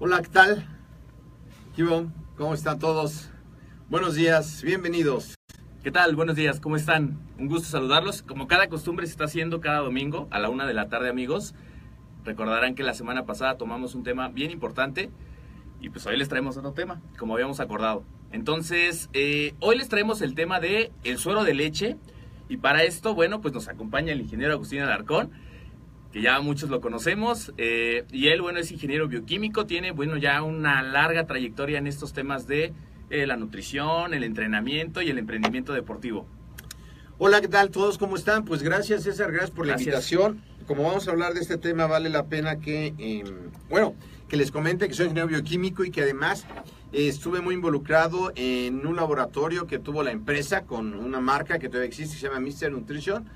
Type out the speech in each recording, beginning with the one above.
Hola, ¿qué tal? ¿Cómo están todos? Buenos días, bienvenidos. ¿Qué tal? Buenos días, ¿cómo están? Un gusto saludarlos. Como cada costumbre se está haciendo cada domingo a la una de la tarde, amigos. Recordarán que la semana pasada tomamos un tema bien importante y pues hoy les traemos otro tema, como habíamos acordado. Entonces, eh, hoy les traemos el tema de el suero de leche y para esto, bueno, pues nos acompaña el ingeniero Agustín Alarcón que ya muchos lo conocemos. Eh, y él, bueno, es ingeniero bioquímico, tiene, bueno, ya una larga trayectoria en estos temas de eh, la nutrición, el entrenamiento y el emprendimiento deportivo. Hola, ¿qué tal todos? ¿Cómo están? Pues gracias, César, gracias por la invitación. Como vamos a hablar de este tema, vale la pena que, em, bueno, que les comente que soy ingeniero bioquímico y que además eh, estuve muy involucrado en un laboratorio que tuvo la empresa con una marca que todavía existe, que se llama Mr. Nutrition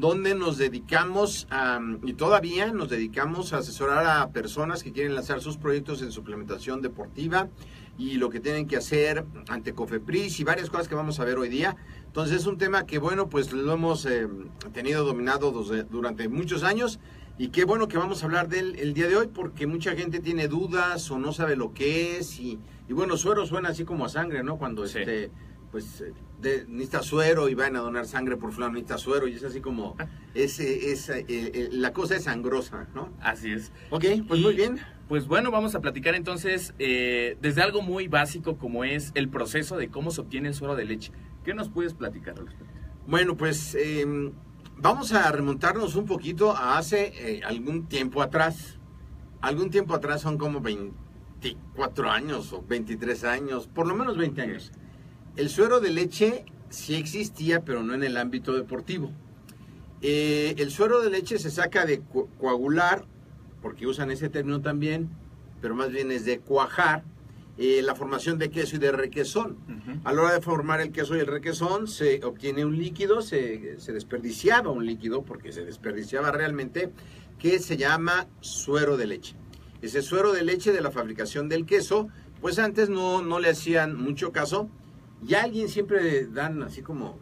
donde nos dedicamos a, y todavía nos dedicamos a asesorar a personas que quieren lanzar sus proyectos en suplementación deportiva y lo que tienen que hacer ante Cofepris y varias cosas que vamos a ver hoy día. Entonces es un tema que bueno, pues lo hemos eh, tenido dominado durante muchos años y qué bueno que vamos a hablar de él el día de hoy porque mucha gente tiene dudas o no sabe lo que es y, y bueno, suero suena así como a sangre, ¿no? Cuando este pues eh, de, necesita suero y van a donar sangre por fulano, necesita suero y es así como, ese, esa, eh, eh, la cosa es sangrosa, ¿no? Así es. Ok, pues muy bien. Pues bueno, vamos a platicar entonces desde algo muy básico como es el proceso de cómo se obtiene el suero de leche. ¿Qué nos puedes platicar al respecto? Bueno, pues em, vamos a remontarnos un poquito a hace algún tiempo atrás. Algún tiempo atrás son como 24 años o 23 años, por lo menos 20 años. El suero de leche sí existía, pero no en el ámbito deportivo. Eh, el suero de leche se saca de coagular, porque usan ese término también, pero más bien es de cuajar, eh, la formación de queso y de requesón. A la hora de formar el queso y el requesón se obtiene un líquido, se, se, desperdiciaba un líquido, porque se desperdiciaba realmente, que se llama suero de leche. Ese suero de leche de la fabricación del queso, pues antes no, no le hacían mucho caso, y alguien siempre dan así como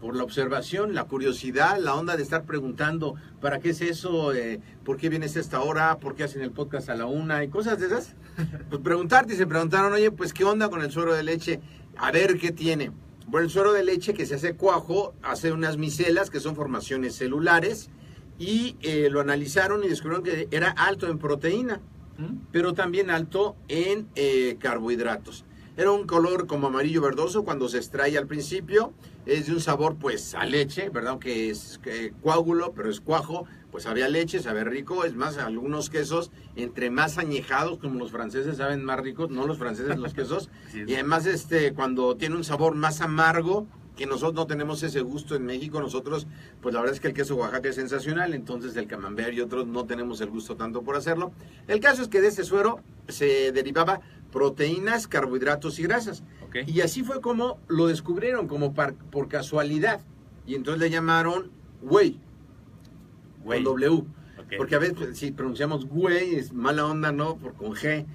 por la observación, la curiosidad, la onda de estar preguntando, ¿para qué es eso? Eh, ¿Por qué vienes a esta hora? ¿Por qué hacen el podcast a la una? Y cosas de esas. Pues preguntarte y se preguntaron, oye, pues ¿qué onda con el suero de leche? A ver qué tiene. Bueno, el suero de leche que se hace cuajo hace unas micelas que son formaciones celulares y eh, lo analizaron y descubrieron que era alto en proteína, ¿Mm? pero también alto en eh, carbohidratos. Era un color como amarillo verdoso cuando se extrae al principio. Es de un sabor pues a leche, ¿verdad? Aunque es coágulo, pero es cuajo. Pues había leche, sabe rico. Es más, algunos quesos, entre más añejados, como los franceses saben más ricos, no los franceses los quesos. y además, este, cuando tiene un sabor más amargo, que nosotros no tenemos ese gusto en México, nosotros, pues la verdad es que el queso Oaxaca es sensacional, entonces el camembert y otros no tenemos el gusto tanto por hacerlo. El caso es que de ese suero se derivaba proteínas, carbohidratos y grasas. Y así fue como lo descubrieron, como por casualidad. Y entonces le llamaron whey, con W. Porque a veces si pronunciamos whey es mala onda, ¿no? Por con G.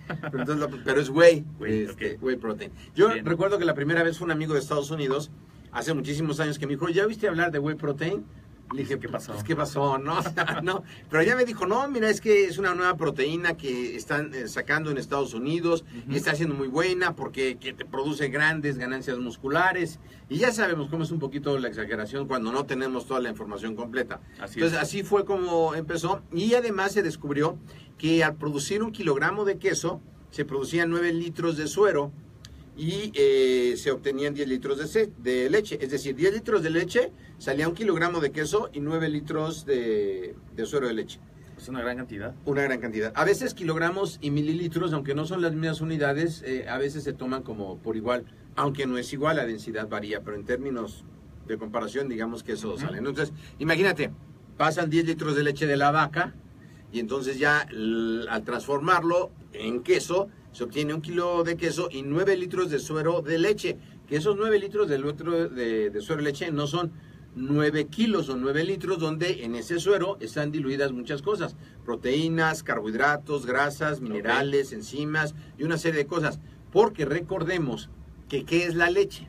Pero, es whey, este, whey protein. Yo recuerdo que la primera vez fue un amigo de Estados Unidos hace muchísimos años que me dijo, ¿ya viste hablar de whey protein? Le dije, ¿Qué pasó? Pues, ¿Qué pasó? No, no. Pero ella me dijo, no, mira, es que es una nueva proteína que están eh, sacando en Estados Unidos y está siendo muy buena porque que te produce grandes ganancias musculares. Y ya sabemos cómo es un poquito la exageración cuando no tenemos toda la información completa. Así Entonces, es. así fue como empezó. Y además se descubrió que al producir un kilogramo de queso, se producían 9 litros de suero y eh, se obtenían 10 litros de, de leche. Es decir, 10 litros de leche salía un kilogramo de queso y 9 litros de, de suero de leche. Es una gran cantidad. Una gran cantidad. A veces kilogramos y mililitros, aunque no son las mismas unidades, eh, a veces se toman como por igual, aunque no es igual, la densidad varía, pero en términos de comparación, digamos que eso sale. Entonces, imagínate, pasan 10 litros de leche de la vaca y entonces ya al transformarlo en queso, se obtiene un kilo de queso y 9 litros de suero de leche, que esos 9 litros de, de, de suero de leche no son 9 kilos o 9 litros, donde en ese suero están diluidas muchas cosas, proteínas, carbohidratos, grasas, minerales, enzimas y una serie de cosas. Porque recordemos que ¿qué es la leche?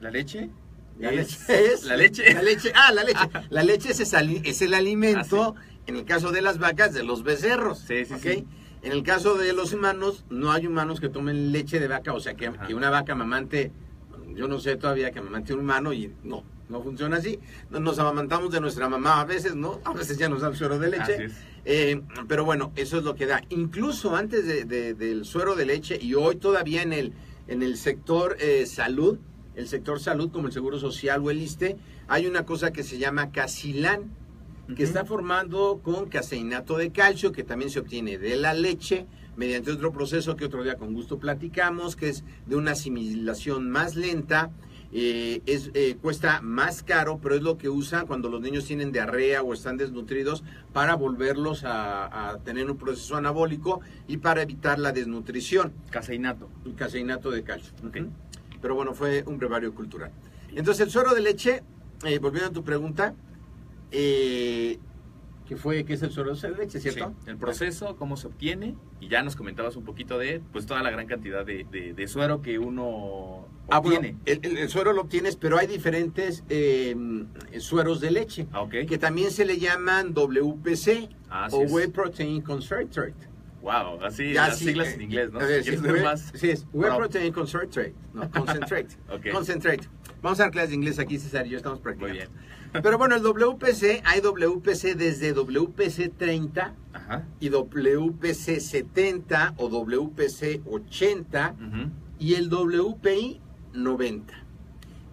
¿La leche? La leche es ¿La leche? La leche, ah, la leche. La leche es, es el alimento, en el caso de las vacas, de los becerros. Sí, sí, sí. En el caso de los humanos, no hay humanos que tomen leche de vaca, o sea, que, una vaca mamante, yo no sé todavía que mamante un humano y no, no funciona así. Nos amamantamos de nuestra mamá a veces, ¿no? A veces ya nos da el suero de leche. Eh, pero bueno, eso es lo que da. Incluso antes de- de- del suero de leche y hoy todavía en el, en el sector eh, salud, el sector salud como el Seguro Social o el ISTE, hay una cosa que se llama Casilán, que está formando con caseinato de calcio, que también se obtiene de la leche, mediante otro proceso que otro día con gusto platicamos, que es de una asimilación más lenta, eh, es, eh, cuesta más caro, pero es lo que usan cuando los niños tienen diarrea o están desnutridos para volverlos a, a tener un proceso anabólico y para evitar la desnutrición, Caseinato. el caseinato de calcio. Ok. Ujú. Pero bueno, fue un brevario cultural. Entonces, el suero de leche, eh, volviendo a tu pregunta, eh, que fue, ¿qué es el suero de leche, cierto? Sí, el proceso, cómo se obtiene, y ya nos comentabas un poquito de pues toda la gran cantidad de, de- de suero que uno Ah, bueno, obtiene. el, el- el suero lo obtienes, pero hay diferentes eh, sueros de leche, Ah, ok. que también se le llaman WPC Así o es. Whey Protein Concentrate. Wow, así Ya, las sí, siglas eh, en inglés, ¿no? a ver, Si sí, whey- más. Sí, es Whey. Protein Concentrate. No, Concentrate. Ok. Concentrate. Vamos a dar clases de inglés aquí, César y yo estamos practicando. Muy bien. Pero bueno, el WPC, hay WPC desde WPC 30 Ajá. y WPC 70 o WPC 80 Ujú. y el WPI 90.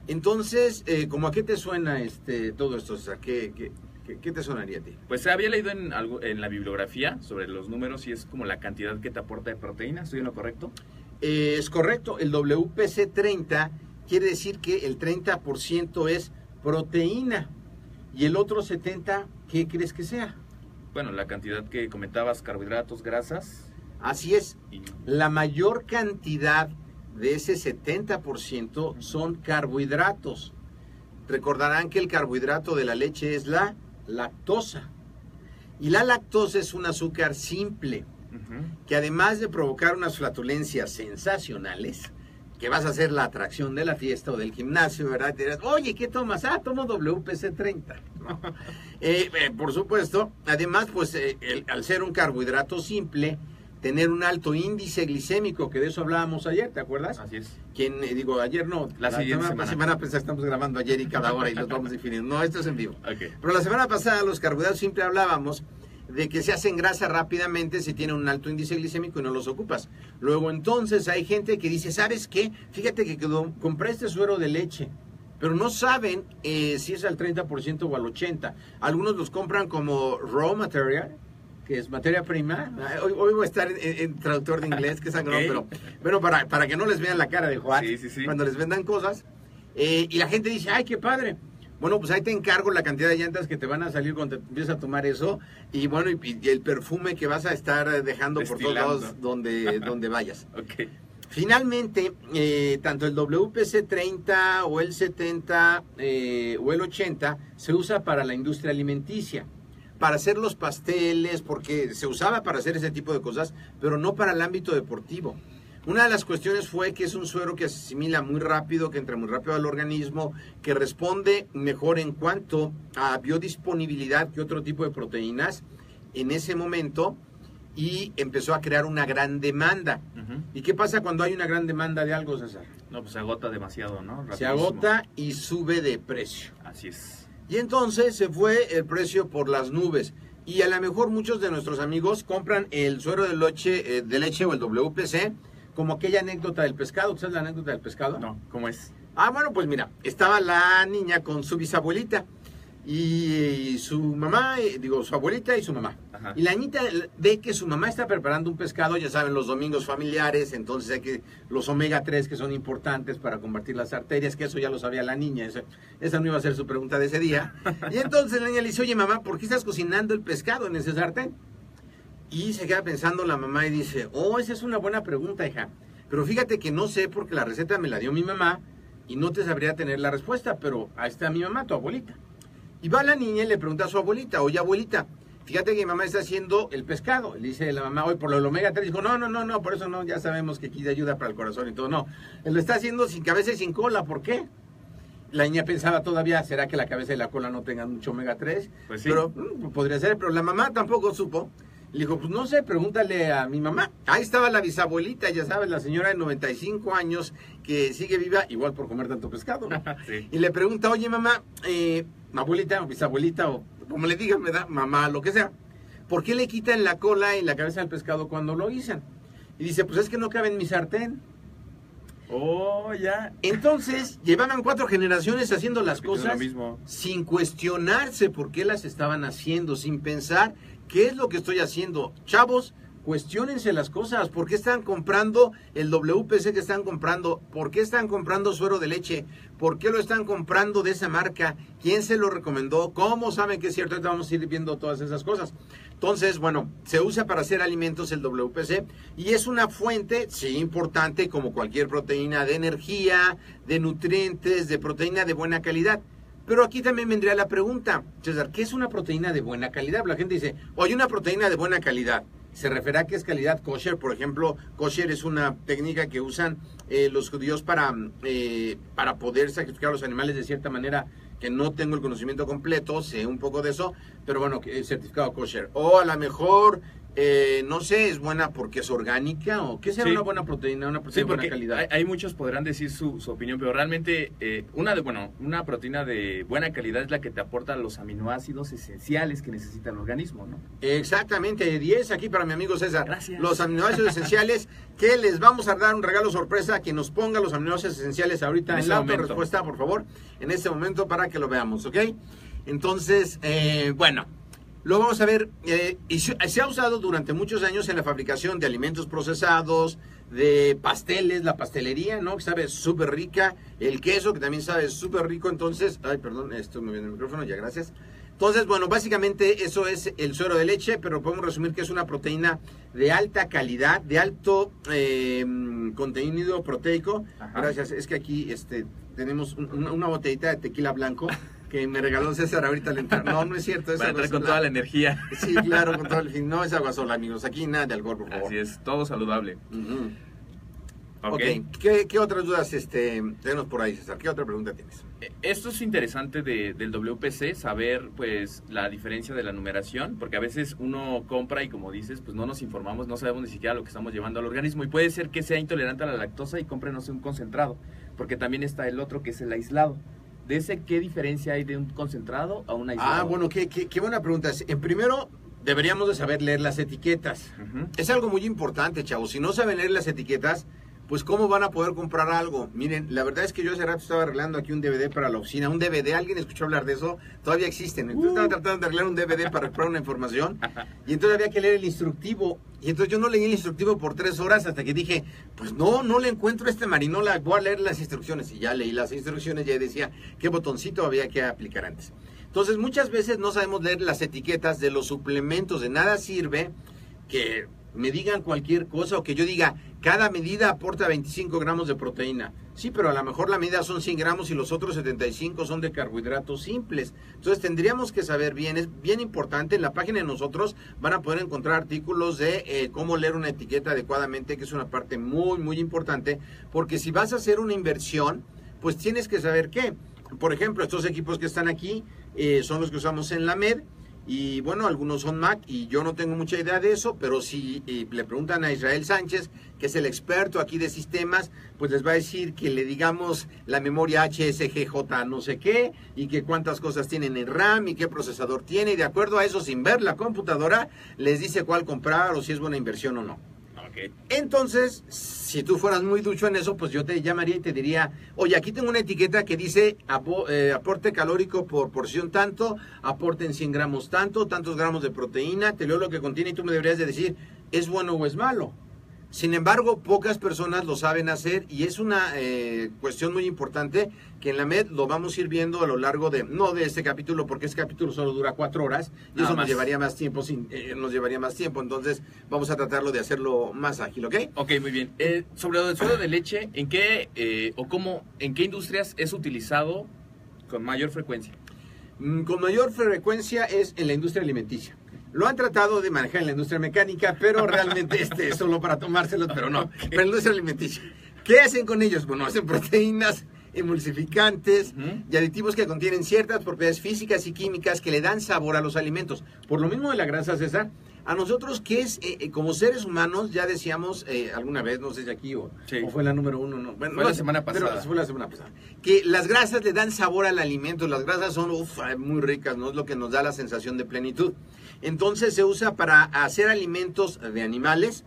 Entonces, eh, ¿cómo a qué te suena este todo esto? O sea, ¿qué, qué, qué- qué te sonaría a ti? Pues se había leído en, algo, en la bibliografía sobre los números y es como la cantidad que te aporta de proteína, ¿estoy en lo correcto? Eh, es correcto, el WPC 30 quiere decir que el 30% es proteína y el otro 70, ¿qué crees que sea? Bueno, la cantidad que comentabas, carbohidratos, grasas Así es, y... la mayor cantidad de ese 70% son carbohidratos. Recordarán que el carbohidrato de la leche es la lactosa. Y la lactosa es un azúcar simple que además de provocar unas flatulencias sensacionales, que vas a ser la atracción de la fiesta o del gimnasio, ¿verdad? Te dirás, oye, ¿qué tomas? Ah, tomo WPC 30. ¿no? Eh, eh, por supuesto, además, pues eh, el- al ser un carbohidrato simple, tener un alto índice glicémico, que de eso hablábamos ayer, ¿te acuerdas? Así es. Quien, eh, digo, ayer no, La siguiente semana, semana. pasada estamos grabando ayer y cada hora y los vamos definiendo. No, esto es en vivo. Ok. Pero la semana pasada los carbohidratos siempre hablábamos de que se hacen grasa rápidamente si tienen un alto índice glicémico y no los ocupas. Luego entonces hay gente que dice, ¿sabes qué? Fíjate que quedó, compré este suero de leche, pero no saben eh, si es al 30% o al 80%. Algunos los compran como raw material, que es materia prima. Hoy, hoy voy a estar en, en traductor de inglés, que es sangrón, Ok. pero bueno, para, para que no les vean la cara de Juan Sí, sí, sí. cuando les vendan cosas. Eh, y la gente dice, ay, qué padre. Bueno, pues ahí te encargo la cantidad de llantas que te van a salir cuando te empiezas a tomar eso. Y bueno, y, y el perfume que vas a estar dejando por todos lados donde, donde vayas. Ok. Finalmente, eh, tanto el WPC 30 o el 70 eh, o el 80 se usa para la industria alimenticia, para hacer los pasteles, porque se usaba para hacer ese tipo de cosas, pero no para el ámbito deportivo. Una de las cuestiones fue que es un suero que se asimila muy rápido, que entra muy rápido al organismo, que responde mejor en cuanto a biodisponibilidad que otro tipo de proteínas en ese momento y empezó a crear una gran demanda. ¿Y qué pasa cuando hay una gran demanda de algo, César? No, pues se agota demasiado, ¿no? Se agota y sube de precio. Así es. Y entonces se fue el precio por las nubes. Y a lo mejor muchos de nuestros amigos compran el suero de leche, eh, de leche o el WPC como aquella anécdota del pescado. ¿Sabes la anécdota del pescado? No, ¿cómo es? Ah, bueno, pues mira, estaba la niña con su bisabuelita y su mamá, eh, digo, su abuelita y su mamá. Ajá. Y la niñita ve que su mamá está preparando un pescado, ya saben, los domingos familiares, entonces hay que los omega 3 que son importantes para combatir las arterias, que eso ya lo sabía la niña, esa, esa no iba a ser su pregunta de ese día. Y entonces la niña le dice, oye mamá, ¿por qué estás cocinando el pescado en ese sartén? Y se queda pensando la mamá y dice, oh, esa es una buena pregunta, hija. Pero fíjate que no sé porque la receta me la dio mi mamá y no te sabría tener la respuesta, pero ahí está mi mamá, tu abuelita. Y va la niña y le pregunta a su abuelita, oye abuelita, fíjate que mi mamá está haciendo el pescado. Le dice la mamá, oye, por lo del omega 3, dijo, no, no, no, no, por eso no, ya sabemos que aquí ayuda para el corazón y todo, no. Él lo está haciendo sin cabeza y sin cola, ¿por qué? La niña pensaba todavía, ¿será que la cabeza y la cola no tengan mucho omega 3? Pues sí. Pero mm, podría ser, pero la mamá tampoco supo. Le dijo, pues no sé, pregúntale a mi mamá. Ahí estaba la bisabuelita, ya sabes, la señora de 95 años que sigue viva, igual por comer tanto pescado. ¿no? Sí. Y le pregunta, oye mamá, eh, abuelita o bisabuelita o como le digan, ¿verdad? Mamá, lo que sea. ¿Por qué le quitan la cola y la cabeza del pescado cuando lo guisan? Y dice, pues es que no cabe en mi sartén. Oh, ya. Entonces, llevaban cuatro generaciones haciendo las cosas mismo. sin cuestionarse por qué las estaban haciendo, sin pensar qué es lo que estoy haciendo. Chavos, cuestionense las cosas. ¿Por qué están comprando el WPC que están comprando? ¿Por qué están comprando suero de leche? ¿Por qué lo están comprando de esa marca? ¿Quién se lo recomendó? ¿Cómo saben que es cierto? Ahorita vamos a ir viendo todas esas cosas. Entonces, bueno, se usa para hacer alimentos el WPC y es una fuente, sí, importante como cualquier proteína de energía, de nutrientes, de proteína de buena calidad. Pero aquí también vendría la pregunta, César, ¿qué es una proteína de buena calidad? La gente dice, oye, una proteína de buena calidad. Se refiere a que es calidad kosher, por ejemplo, kosher es una técnica que usan eh, los judíos para, eh, para poder sacrificar a los animales de cierta manera que no tengo el conocimiento completo, sé un poco de eso, pero bueno, certificado kosher. O a lo mejor, eh, no sé, es buena porque es orgánica o qué será Sí. una buena proteína, una Sí, proteína de buena calidad. hay, hay muchos podrán decir su, su opinión, pero realmente eh, una de bueno una proteína de buena calidad es la que te aporta los aminoácidos esenciales que necesita el organismo, ¿no? Exactamente, 10 aquí para mi amigo César. Gracias. Los aminoácidos esenciales que les vamos a dar un regalo sorpresa que nos ponga los aminoácidos esenciales ahorita En en, ese la respuesta, por favor, en este momento para que lo veamos, ¿ok? Entonces, eh, bueno, lo vamos a ver. eh, y se, se ha usado durante muchos años en la fabricación de alimentos procesados, de pasteles, la pastelería, ¿no? Que sabe súper rica. El queso, que también sabe súper rico. Entonces, ay, perdón, estoy moviendo el micrófono, ya gracias. Entonces, bueno, básicamente eso es el suero de leche, pero podemos resumir que es una proteína de alta calidad, de alto eh, contenido proteico. Ajá. Gracias, es que aquí este, tenemos un- una, una botellita de tequila blanco que me regaló César ahorita al entrar. No, no es cierto. Es Para entrar con toda la energía. Sí, claro, con todo el fin. No es agua sola, amigos. Aquí nada de alcohol, por favor. Así es, todo saludable. Ok. Ok. ¿Qué, qué otras dudas este, tenemos por ahí, César? ¿Qué otra pregunta tienes? Eh, Esto es interesante de- del WPC, saber pues la diferencia de la numeración, porque a veces uno compra y como dices, pues no nos informamos, no sabemos ni siquiera lo que estamos llevando al organismo y puede ser que sea intolerante a la lactosa y compre, no sé, un concentrado, porque también está el otro que es el aislado. ¿De ese qué diferencia hay de un concentrado a un aislado? Ah, bueno, qué, qué, qué buena pregunta. En primero, deberíamos de saber leer las etiquetas. Es algo muy importante, chavos. Si no saben leer las etiquetas, pues ¿cómo van a poder comprar algo? Miren, la verdad es que yo hace rato estaba arreglando aquí un DVD para la oficina. Un DVD, ¿alguien escuchó hablar de eso? Todavía existen. Entonces estaba tratando de arreglar un DVD para comprar una información. Y entonces había que leer el instructivo. Y entonces yo no leí el instructivo por tres horas hasta que dije, pues no, no le encuentro a este marinola. Voy a leer las instrucciones. Y ya leí las instrucciones, ya decía qué botoncito había que aplicar antes. Entonces muchas veces no sabemos leer las etiquetas de los suplementos. De nada sirve que me digan cualquier cosa o que yo diga, cada medida aporta 25 gramos de proteína. Sí, pero a lo mejor la medida son 100 gramos y los otros 75 son de carbohidratos simples. Entonces tendríamos que saber bien, es bien importante, en la página de nosotros van a poder encontrar artículos de eh, cómo leer una etiqueta adecuadamente, que es una parte muy, muy importante, porque si vas a hacer una inversión, pues tienes que saber qué. Por ejemplo, estos equipos que están aquí eh, son los que usamos en la MED y bueno, algunos son Mac y yo no tengo mucha idea de eso, pero si le preguntan a Israel Sánchez, que es el experto aquí de sistemas, pues les va a decir que le digamos la memoria HSGJ no sé qué y que cuántas cosas tienen en RAM y qué procesador tiene y de acuerdo a eso, sin ver la computadora, les dice cuál comprar o si es buena inversión o no. Entonces, si tú fueras muy ducho en eso, pues yo te llamaría y te diría, oye, aquí tengo una etiqueta que dice eh, aporte calórico por porción tanto, aporte en 100 gramos tanto, tantos gramos de proteína, te leo lo que contiene y tú me deberías de decir, ¿es bueno o es malo? Sin embargo, pocas personas lo saben hacer y es una eh, cuestión muy importante que en la MED lo vamos a ir viendo a lo largo de, no de este capítulo, porque este capítulo solo dura cuatro horas y eso nos llevaría más tiempo, sin, eh, nos llevaría más tiempo, entonces vamos a tratarlo de hacerlo más ágil, ¿ok? Ok, muy bien. Eh, sobre el suelo de leche, ¿en qué o cómo, en qué industrias es utilizado con mayor frecuencia? Mm, con mayor frecuencia es en la industria alimenticia. Lo han tratado de manejar en la industria mecánica, pero realmente este es solo para tomárselos, pero no. Pero en la industria alimenticia. ¿Qué hacen con ellos? Bueno, hacen proteínas, emulsificantes y aditivos que contienen ciertas propiedades físicas y químicas que le dan sabor a los alimentos. Por lo mismo de la grasa, César, a nosotros que es, eh, eh, como seres humanos, ya decíamos eh, alguna vez, no sé si aquí o, fue la número uno, no, fue la semana pasada. fue la semana pasada. Que las grasas le dan sabor al alimento, las grasas son muy ricas, ¿no? Es lo que nos da la sensación de plenitud. Entonces se usa para hacer alimentos de animales,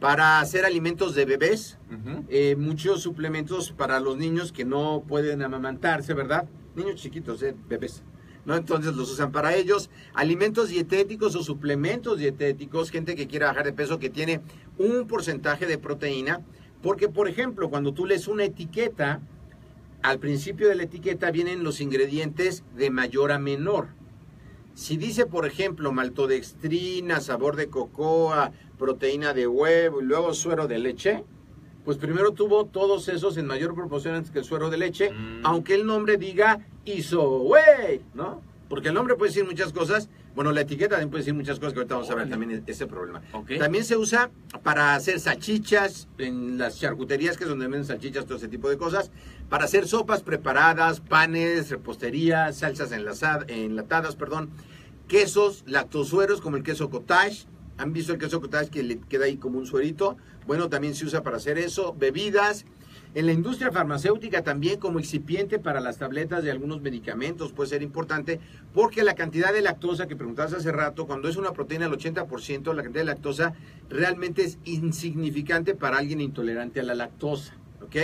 para hacer alimentos de bebés, eh, muchos suplementos para los niños que no pueden amamantarse, ¿verdad? Niños chiquitos, eh, bebés. ¿no? Entonces los usan para ellos. Alimentos dietéticos o suplementos dietéticos, gente que quiere bajar de peso que tiene un porcentaje de proteína. Porque, por ejemplo, cuando tú lees una etiqueta, al principio de la etiqueta vienen los ingredientes de mayor a menor. Si dice, por ejemplo, maltodextrina, sabor de cocoa, proteína de huevo y luego suero de leche, pues primero tuvo todos esos en mayor proporción antes que el suero de leche, mm. aunque el nombre diga whey, ¿no? Porque el nombre puede decir muchas cosas. Bueno, la etiqueta también puede decir muchas cosas que ahorita vamos a ver también ese problema. También se usa para hacer salchichas en las charcuterías, que es donde venden salchichas, todo ese tipo de cosas. Para hacer sopas preparadas, panes, repostería, salsas enlatadas, perdón. Quesos, lactosueros como el queso cottage. ¿Han visto el queso cottage que le queda ahí como un suerito? Bueno, también se usa para hacer eso. Bebidas en la industria farmacéutica también como excipiente para las tabletas de algunos medicamentos puede ser importante porque la cantidad de lactosa que preguntabas hace rato, cuando es una proteína al 80%, la cantidad de lactosa realmente es insignificante para alguien intolerante a la lactosa, ¿ok?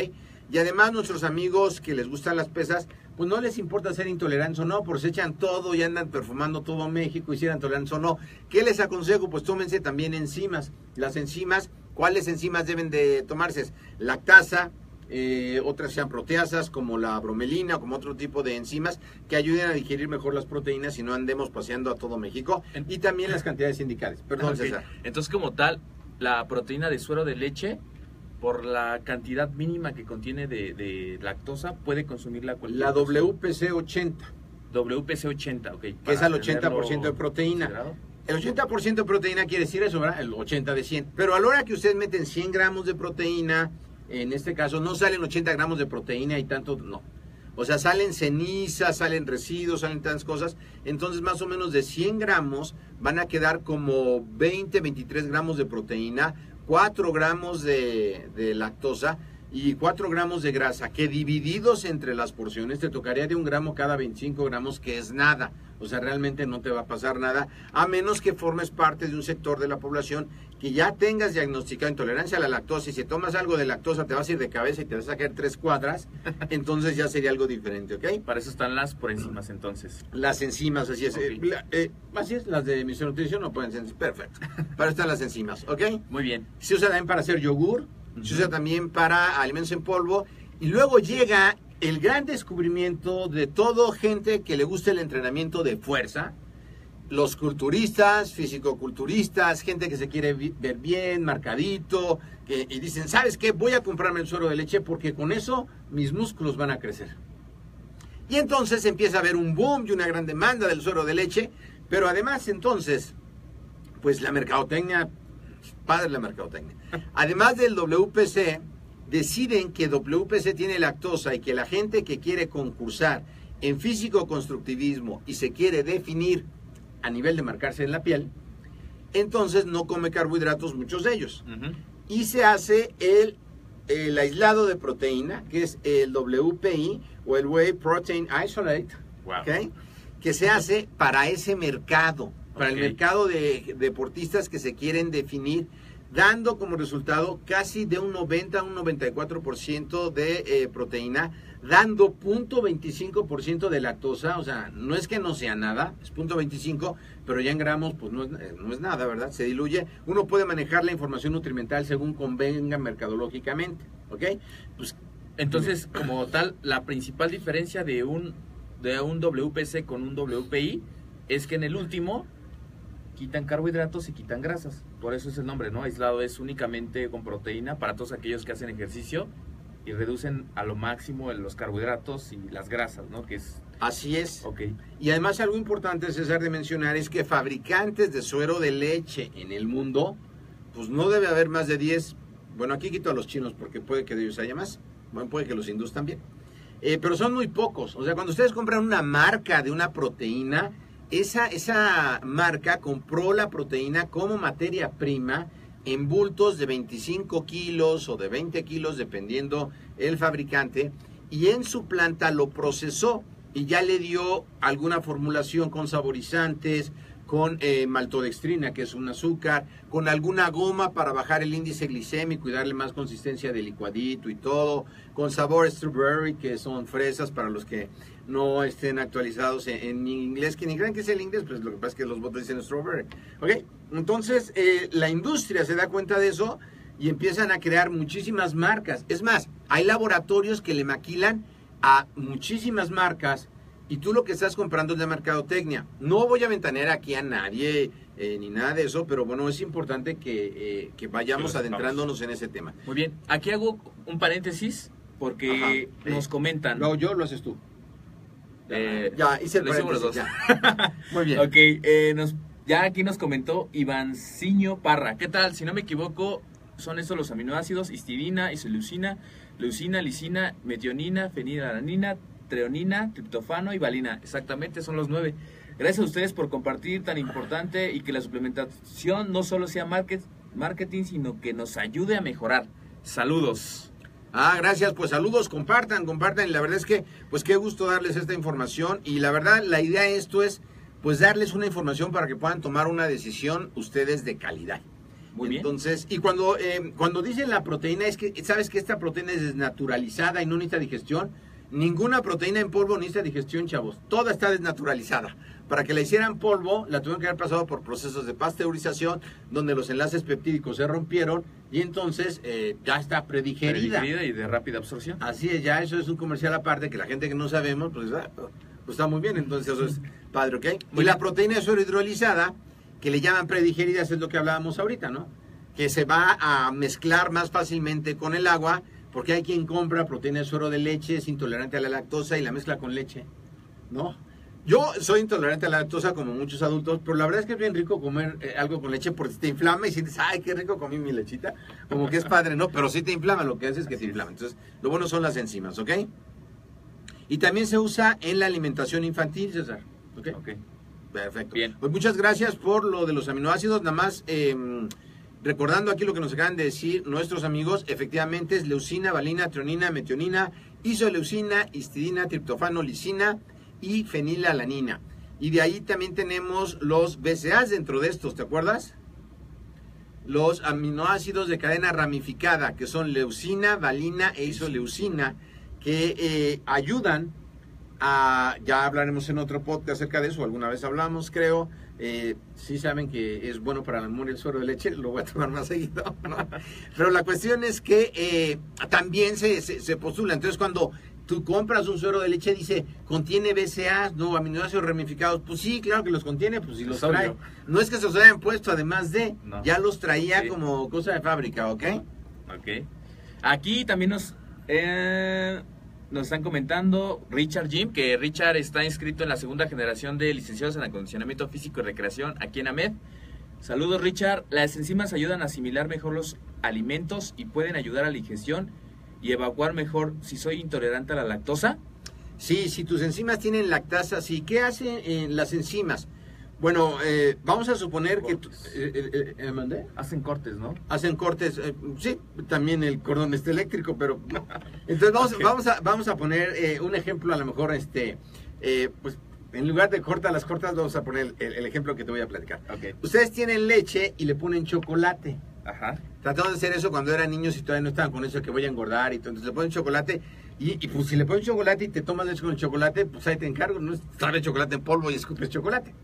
Y además nuestros amigos que les gustan las pesas, pues no les importa ser intolerantes o no, porque se echan todo y andan perfumando todo México y si eran intolerantes o no. ¿Qué les aconsejo? Pues tómense también enzimas. Las enzimas, ¿cuáles enzimas deben de tomarse? Lactasa, eh, otras sean proteasas como la bromelina o como otro tipo de enzimas que ayuden a digerir mejor las proteínas y no andemos paseando a todo México y también las cantidades sindicales. Perdón, César. Entonces, como tal, la proteína de suero de leche por la cantidad mínima que contiene de, lactosa puede consumir la La WPC 80. WPC 80, ok. Que es al 80% de proteína. El 80% de proteína quiere decir eso, ¿verdad? El 80 de 100. Pero a la hora que ustedes meten 100 gramos de proteína, en este caso no salen 80 gramos de proteína y tanto, no. O sea, salen cenizas, salen residuos, salen tantas cosas. Entonces, más o menos de 100 gramos van a quedar como 20, 23 gramos de proteína, 4 gramos de, de lactosa y 4 gramos de grasa, que divididos entre las porciones te tocaría de un gramo cada 25 gramos, que es nada. O sea, realmente no te va a pasar nada, a menos que formes parte de un sector de la población que ya tengas diagnosticado intolerancia a la lactosa. Y si tomas algo de lactosa, te vas a ir de cabeza y te vas a caer tres cuadras, entonces ya sería algo diferente, ¿ok? Para eso están las por enzimas, entonces. Las enzimas, así es. Eh, así es, las de misión nutrición no pueden ser. Perfecto. Para eso están las enzimas, ¿ok? Muy bien. Se usa también para hacer yogur, se usa también para alimentos en polvo. Y luego llega el gran descubrimiento de todo gente que le gusta el entrenamiento de fuerza, los culturistas, fisicoculturistas, gente que se quiere ver bien, marcadito, que, y dicen, ¿sabes qué? Voy a comprarme el suero de leche porque con eso mis músculos van a crecer. Y entonces empieza a haber un boom y una gran demanda del suero de leche, pero además entonces, pues la mercadotecnia, padre la mercadotecnia. Además del WPC, deciden que WPC tiene lactosa y que la gente que quiere concursar en físico-constructivismo y se quiere definir a nivel de marcarse en la piel, entonces no come carbohidratos, muchos de ellos. Y se hace el, el aislado de proteína, que es el WPI o el Whey Protein Isolate, que se hace para ese mercado, para el mercado de deportistas que se quieren definir, dando como resultado casi de un 90 a un 94% de eh, proteína, dando 0.25% de lactosa, o sea, no es que no sea nada, es 0.25, pero ya en gramos pues no es, eh, no es nada, ¿verdad? Se diluye. Uno puede manejar la información nutrimental según convenga mercadológicamente, ¿ok? Pues Entonces, como tal, la principal diferencia de un, de un WPC con un WPI es que en el último quitan carbohidratos y quitan grasas. Por eso es el nombre, ¿no? Aislado es únicamente con proteína para todos aquellos que hacen ejercicio y reducen a lo máximo los carbohidratos y las grasas, ¿no? Que es, así es. ok. Y además algo importante, César, de mencionar es que fabricantes de suero de leche en el mundo, pues no debe haber más de 10. Bueno, aquí quito a los chinos porque puede que de ellos haya más. Bueno, puede que los hindús también. Eh, pero son muy pocos. O sea, cuando ustedes compran una marca de una proteína, esa, esa marca compró la proteína como materia prima en bultos de 25 kilos o de 20 kilos, dependiendo el fabricante, y en su planta lo procesó y ya le dio alguna formulación con saborizantes, con eh, maltodextrina, que es un azúcar, con alguna goma para bajar el índice glicémico y darle más consistencia de licuadito y todo, con sabor strawberry, que son fresas para los que no estén actualizados en, en inglés, que ni crean que es el inglés, pues lo que pasa es que los botes dicen strawberry. ¿Ok? Entonces, eh, la industria se da cuenta de eso y empiezan a crear muchísimas marcas. Es más, hay laboratorios que le maquilan a muchísimas marcas y tú lo que estás comprando es la mercadotecnia. No voy a ventanear aquí a nadie eh, ni nada de eso, pero bueno, es importante que, eh, que vayamos adentrándonos en ese tema. Muy bien, aquí hago un paréntesis porque Ajá, nos comentan. No, yo lo haces tú. Eh, ya, hice el lo hicimos los dos. ya. Muy bien. Ok, eh, nos, ya aquí nos comentó Ivanciño Parra. ¿Qué tal? Si no me equivoco, son estos los aminoácidos histidina, isoleucina, leucina, lisina, metionina, fenilalanina, treonina, triptofano y valina. Exactamente, son los nueve. Gracias a ustedes por compartir tan importante y que la suplementación no solo sea market- marketing, sino que nos ayude a mejorar. Saludos. Ah, gracias, pues saludos, compartan, compartan. Y la verdad es que, pues qué gusto darles esta información. Y la verdad, la idea de esto es, pues darles una información para que puedan tomar una decisión ustedes de calidad. Muy bien. Entonces, y cuando, eh, cuando dicen la proteína, es que, ¿sabes que esta proteína es desnaturalizada y no necesita digestión? Ninguna proteína en polvo necesita digestión, chavos. Toda está desnaturalizada. Para que la hicieran polvo, la tuvieron que haber pasado por procesos de pasteurización, donde los enlaces peptídicos se rompieron y entonces eh, ya está predigerida. Predigerida y de rápida absorción. Así es, ya eso es un comercial aparte que la gente que no sabemos, pues, ah, pues está muy bien, entonces eso es padre, ¿ok? Y la bien. proteína suero hidrolizada, que le llaman predigeridas, es lo que hablábamos ahorita, ¿no? Que se va a mezclar más fácilmente con el agua, porque hay quien compra proteína de suero de leche, es intolerante a la lactosa y la mezcla con leche, ¿no? Yo soy intolerante a la lactosa como muchos adultos, pero la verdad es que es bien rico comer eh, algo con leche porque te inflama y sientes, ay, qué rico comí mi lechita. Como que es padre, ¿no? Pero sí te inflama, lo que hace es que te inflama. Entonces, lo bueno son las enzimas, ¿ok? Y también se usa en la alimentación infantil, César. ¿Ok? Ok. Perfecto. Bien. Pues muchas gracias por lo de los aminoácidos. Nada más eh, recordando aquí lo que nos acaban de decir nuestros amigos, efectivamente es leucina, valina, treonina, metionina, isoleucina, histidina, triptofano, lisina y fenilalanina. Y de ahí también tenemos los BCAAs dentro de estos, ¿te acuerdas? Los aminoácidos de cadena ramificada, que son leucina, valina e isoleucina, que eh, ayudan a, ya hablaremos en otro podcast acerca de eso, alguna vez hablamos, creo. Eh, sí saben que es bueno para la memoria el suero de leche, lo voy a tomar más seguido. Pero la cuestión es que eh, también se, se postula. Entonces, cuando tú compras un suero de leche, y dice, contiene BCA, no, aminoácidos ramificados. Pues sí, claro que los contiene, pues si los trae. No es que se los hayan puesto, además de, ya los traía como cosa de fábrica, ¿ok? Ok. Aquí también nos, eh, nos están comentando Richard Jim, que Richard está inscrito en la segunda generación de licenciados en acondicionamiento físico y recreación aquí en AMED. Saludos Richard, las enzimas ayudan a asimilar mejor los alimentos y pueden ayudar a la ingestión y evacuar mejor si soy intolerante a la lactosa? Sí, si tus enzimas tienen lactasa, sí. ¿Qué hacen las enzimas? Bueno, eh, vamos a suponer que... Eh, eh, eh, eh Hacen cortes, ¿no? Hacen cortes, sí, también el cordón este eléctrico, pero... Entonces vamos, vamos, a, vamos a poner un ejemplo, a lo mejor, este, pues en lugar de corta las cortas, vamos a poner el, el ejemplo que te voy a platicar. Okay. Ustedes tienen leche y le ponen chocolate. Ajá. De hacer eso cuando eran niños y todavía no estaban con eso que voy a engordar y todo. Entonces le ponen chocolate y, pues si le ponen chocolate y te tomas leche con el chocolate, pues ahí te encargo, no sabe chocolate en polvo y escupes chocolate.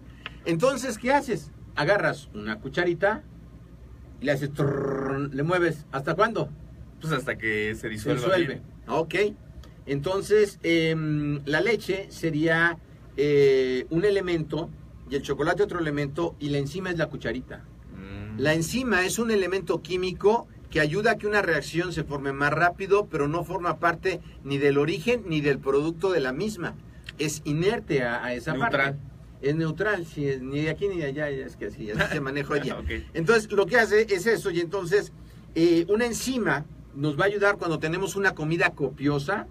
Entonces, ¿qué haces? Agarras una cucharita y le haces, le mueves. ¿Hasta cuándo? Pues hasta que se disuelva. Se disuelve. Ok. Entonces, eh, la leche sería eh, un elemento y el chocolate otro elemento y la enzima es la cucharita. La enzima es un elemento químico que ayuda a que una reacción se forme más rápido, pero no forma parte ni del origen ni del producto de la misma. Es inerte a, a esa Neutral. parte. Es neutral, sí, es ni de aquí ni de allá, es que así, así se maneja. Ok. Entonces, lo que hace es eso, y entonces, eh, una enzima nos va a ayudar cuando tenemos una comida copiosa,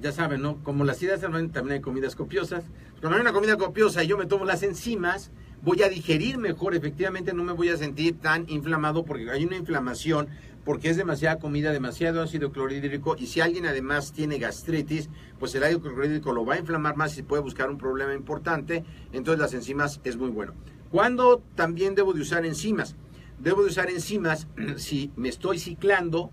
ya saben, ¿no? Como las ideas también hay comidas copiosas. Cuando hay una comida copiosa y yo me tomo las enzimas, voy a digerir mejor, efectivamente no me voy a sentir tan inflamado porque hay una inflamación, porque es demasiada comida, demasiado ácido clorhídrico y si alguien además tiene gastritis, pues el ácido clorhídrico lo va a inflamar más y puede buscar un problema importante, entonces las enzimas es muy bueno. ¿Cuándo también debo de usar enzimas? Debo de usar enzimas si me estoy ciclando,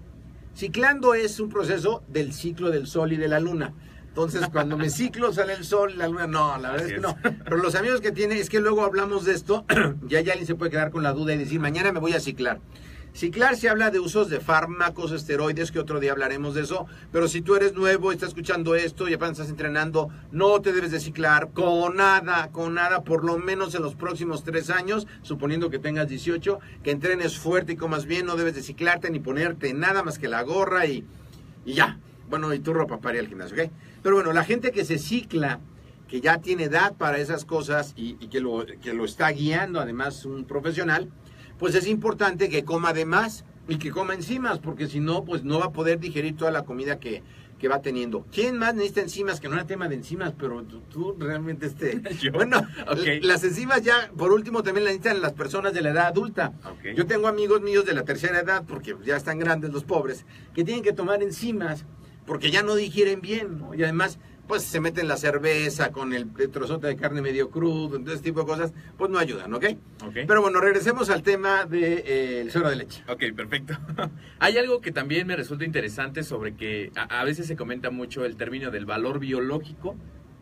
Ciclando es un proceso del ciclo del sol y de la luna. Entonces, cuando me ciclo sale el sol y la luna, no, la verdad Así es que es. no. Pero los amigos que tiene, es que luego hablamos de esto, ya ya alguien se puede quedar con la duda y decir, mañana me voy a ciclar. Ciclar se habla de usos de fármacos, esteroides, que otro día hablaremos de eso, pero si tú eres nuevo y estás escuchando esto y apenas estás entrenando, no te debes de ciclar con nada, con nada, por lo menos en los próximos tres años, suponiendo que tengas 18, que entrenes fuerte y comas bien, no debes de ciclarte ni ponerte nada más que la gorra y, y ya. Bueno, y tu ropa para ir al gimnasio, ¿ok? Pero bueno, la gente que se cicla, que ya tiene edad para esas cosas y, y que, lo, que lo está guiando además un profesional, pues es importante que coma de más y que coma enzimas, porque si no, pues no va a poder digerir toda la comida que, que va teniendo. ¿Quién más necesita enzimas? Que no era tema de enzimas, pero tú, tú realmente este... Yo. Bueno, Ok. l- las enzimas ya, por último, también las necesitan las personas de la edad adulta. Ok. Yo tengo amigos míos de la tercera edad, porque ya están grandes los pobres, que tienen que tomar enzimas porque ya no digieren bien, ¿no? Y además, pues se meten la cerveza con el trozote de carne medio crudo, entonces ese tipo de cosas, pues no ayudan, ¿ok? Ok. Pero bueno, regresemos al tema del de, el suero de leche. Ok, perfecto. Hay algo que también me resulta interesante sobre que a, a veces se comenta mucho el término del valor biológico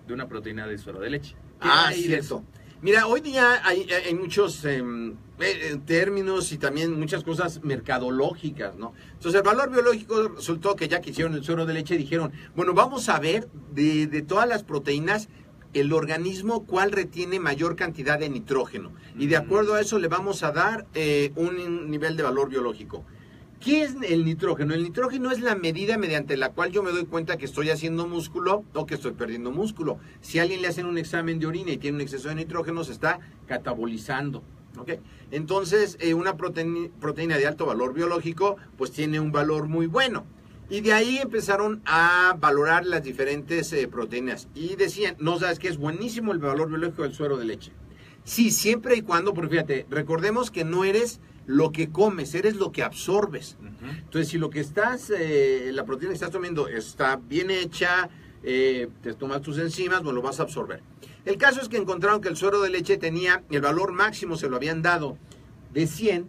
de una proteína de suero de leche. ¿Qué Ah, cierto. Mira, hoy día hay, hay muchos em, eh, eh, términos y también muchas cosas mercadológicas, ¿no? Entonces, el valor biológico resultó que ya que hicieron el suero de leche, dijeron, bueno, vamos a ver de, de todas las proteínas el organismo cuál retiene mayor cantidad de nitrógeno. Y de Mm. acuerdo a eso le vamos a dar eh, un nivel de valor biológico. ¿Qué es el nitrógeno? El nitrógeno es la medida mediante la cual yo me doy cuenta que estoy haciendo músculo o que estoy perdiendo músculo. Si a alguien le hacen un examen de orina y tiene un exceso de nitrógeno, se está catabolizando. Entonces, eh, una proteína, proteína de alto valor biológico, pues tiene un valor muy bueno. Y de ahí empezaron a valorar las diferentes eh, proteínas. Y decían, no sabes que es buenísimo el valor biológico del suero de leche. Sí, siempre y cuando, porque fíjate, recordemos que no eres lo que comes, eres lo que absorbes. Ujú. Entonces, si lo que estás, eh, la proteína que estás tomando está bien hecha, eh, te tomas tus enzimas, bueno, lo vas a absorber. El caso es que encontraron que el suero de leche tenía el valor máximo, se lo habían dado de 100.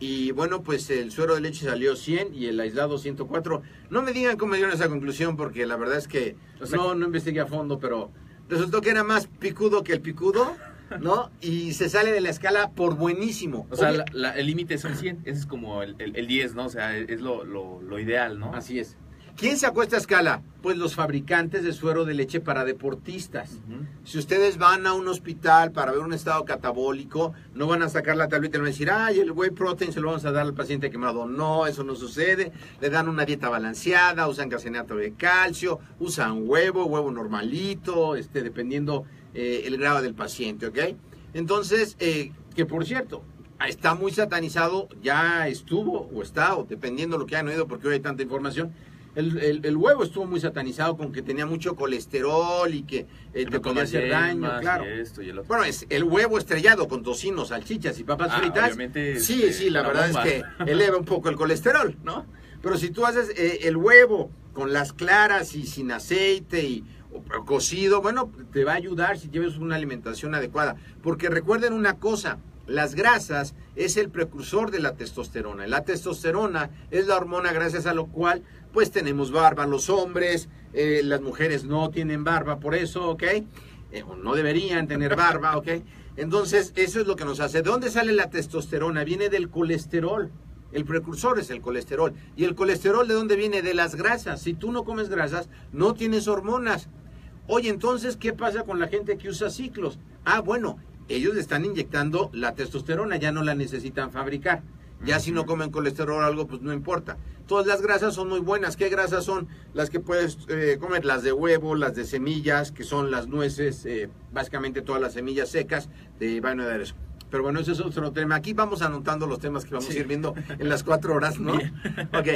Y bueno, pues el suero de leche salió 100 y el aislado 104. No me digan cómo dieron esa conclusión, porque la verdad es que O sea, no, no investigué a fondo, pero resultó que era más picudo que el picudo, ¿no? Y se sale de la escala por buenísimo. O sea, Obvio- la- la- el límite son 100. Ese es como el, el- el 10, ¿no? O sea, es lo, lo- lo ideal, ¿no? Así es. ¿Quién sacó esta escala? Pues los fabricantes de suero de leche para deportistas. Si ustedes van a un hospital para ver un estado catabólico, no van a sacar la tableta y van a decir, ay, el whey protein se lo vamos a dar al paciente quemado. No, eso no sucede. Le dan una dieta balanceada, usan carbonato de calcio, usan huevo, huevo normalito, este, dependiendo eh, el grado del paciente, ¿ok? Entonces, eh, que por cierto, está muy satanizado, ya estuvo o está, o dependiendo de lo que han oído, porque hoy hay tanta información. El, huevo estuvo muy satanizado con que tenía mucho colesterol y que eh, te podía hacer daño, claro. Bueno, es el huevo estrellado con tocinos, salchichas y papas ah, fritas. Sí, sí, la verdad es que eleva un poco el colesterol, ¿no? Pero si tú haces eh, el huevo con las claras y sin aceite y cocido, bueno, te va a ayudar si tienes una alimentación adecuada. Porque recuerden una cosa, las grasas es el precursor de la testosterona. La testosterona es la hormona gracias a lo cual pues tenemos barba los hombres, eh, las mujeres no tienen barba por eso, ¿ok? Eh, o no deberían tener barba, ¿ok? Entonces eso es lo que nos hace. ¿De dónde sale la testosterona? Viene del colesterol. El precursor es el colesterol. ¿Y el colesterol de dónde viene? De las grasas. Si tú no comes grasas, no tienes hormonas. Oye, entonces, ¿qué pasa con la gente que usa ciclos? Ah, bueno, ellos le están inyectando la testosterona, ya no la necesitan fabricar. Ya si no comen colesterol o algo, pues no importa. Todas las grasas son muy buenas. ¿Qué grasas son? Las que puedes eh, comer, las de huevo, las de semillas, que son las nueces, eh, básicamente todas las semillas secas de vaina de eso. Pero bueno, ese es otro tema. Aquí vamos anotando los temas que vamos a ir viendo en las cuatro horas, ¿no? ok.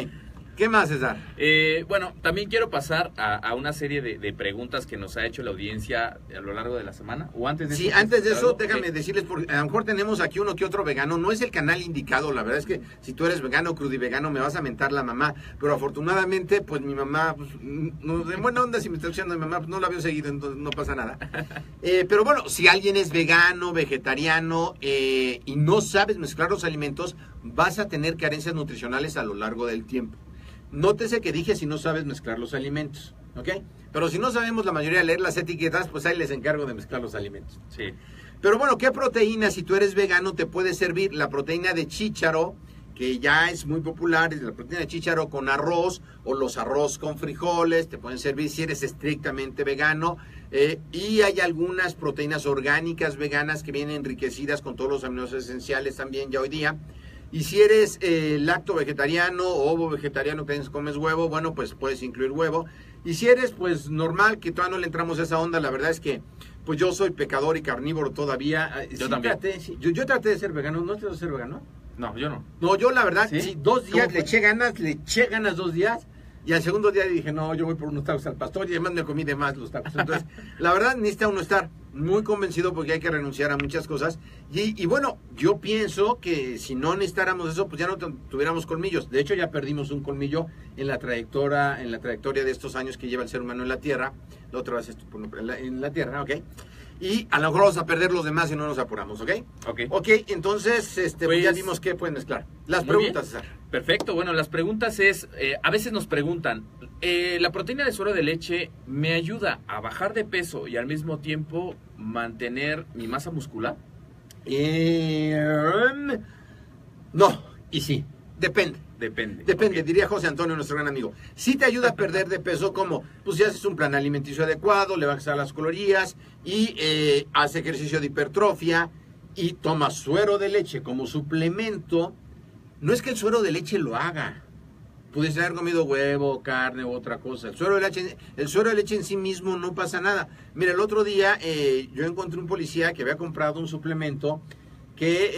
¿Qué más, César? Eh, bueno, también quiero pasar a, una serie de, preguntas que nos ha hecho la audiencia a lo largo de la semana. O antes de sí, antes de eso, déjame decirles, porque a lo mejor tenemos aquí uno que otro vegano. No es el canal indicado, la verdad es que si tú eres vegano, crudivegano, me vas a mentar la mamá. Pero afortunadamente, pues mi mamá, pues, no, de buena onda, si me está escuchando mi mamá, pues no la había seguido, entonces no pasa nada. Eh, pero bueno, si alguien es vegano, vegetariano eh, y no sabes mezclar los alimentos, vas a tener carencias nutricionales a lo largo del tiempo. Nótese que dije si no sabes mezclar los alimentos, ¿ok? Pero si no sabemos la mayoría leer las etiquetas, pues ahí les encargo de mezclar los alimentos. Sí. Pero bueno, ¿qué proteína, si tú eres vegano, te puede servir? La proteína de chícharo, que ya es muy popular, la proteína de chícharo con arroz o los arroz con frijoles, te pueden servir si eres estrictamente vegano. Eh, y hay algunas proteínas orgánicas veganas que vienen enriquecidas con todos los aminoácidos esenciales también ya hoy día. Y si eres eh, lacto vegetariano o ovo vegetariano que comes huevo, bueno, pues puedes incluir huevo. Y si eres pues normal, que todavía no le entramos a esa onda, la verdad es que pues yo soy pecador y carnívoro todavía. Eh, yo también. yo, traté de ser vegano, ¿no traté de ser vegano? No, yo no. No, yo la verdad, ¿Sí? dos días le eché ganas, le eché ganas dos días. Y al segundo día dije, no, yo voy por unos tacos al pastor y además me comí de más los tacos. Entonces, la verdad, necesita uno estar muy convencido porque hay que renunciar a muchas cosas. Y, bueno, yo pienso que si no necesitáramos eso, pues ya no tuviéramos colmillos. De hecho, ya perdimos un colmillo en la trayectoria, en la trayectoria de estos años que lleva el ser humano en la Tierra. La otra vez en la, en la Tierra, ¿ok? Y a lo mejor vamos a perder los demás si no nos apuramos, ¿ok? Ok. Ok, entonces este, pues, ya vimos que pueden mezclar. Las preguntas, César. Perfecto, bueno, las preguntas es, eh, a veces nos preguntan, eh, ¿la proteína de suero de leche me ayuda a bajar de peso y al mismo tiempo mantener mi masa muscular? Eh, no, y sí, depende. Depende. Depende, diría José Antonio, nuestro gran amigo. Si te ayuda a perder de peso, como pues si haces un plan alimenticio adecuado, le vas a las calorías y eh, hace ejercicio de hipertrofia y toma suero de leche como suplemento. No es que el suero de leche lo haga. Puedes haber comido huevo, carne u otra cosa. El suero de leche, el suero de leche en sí mismo no pasa nada. Mira, el otro día eh, yo encontré un policía que había comprado un suplemento que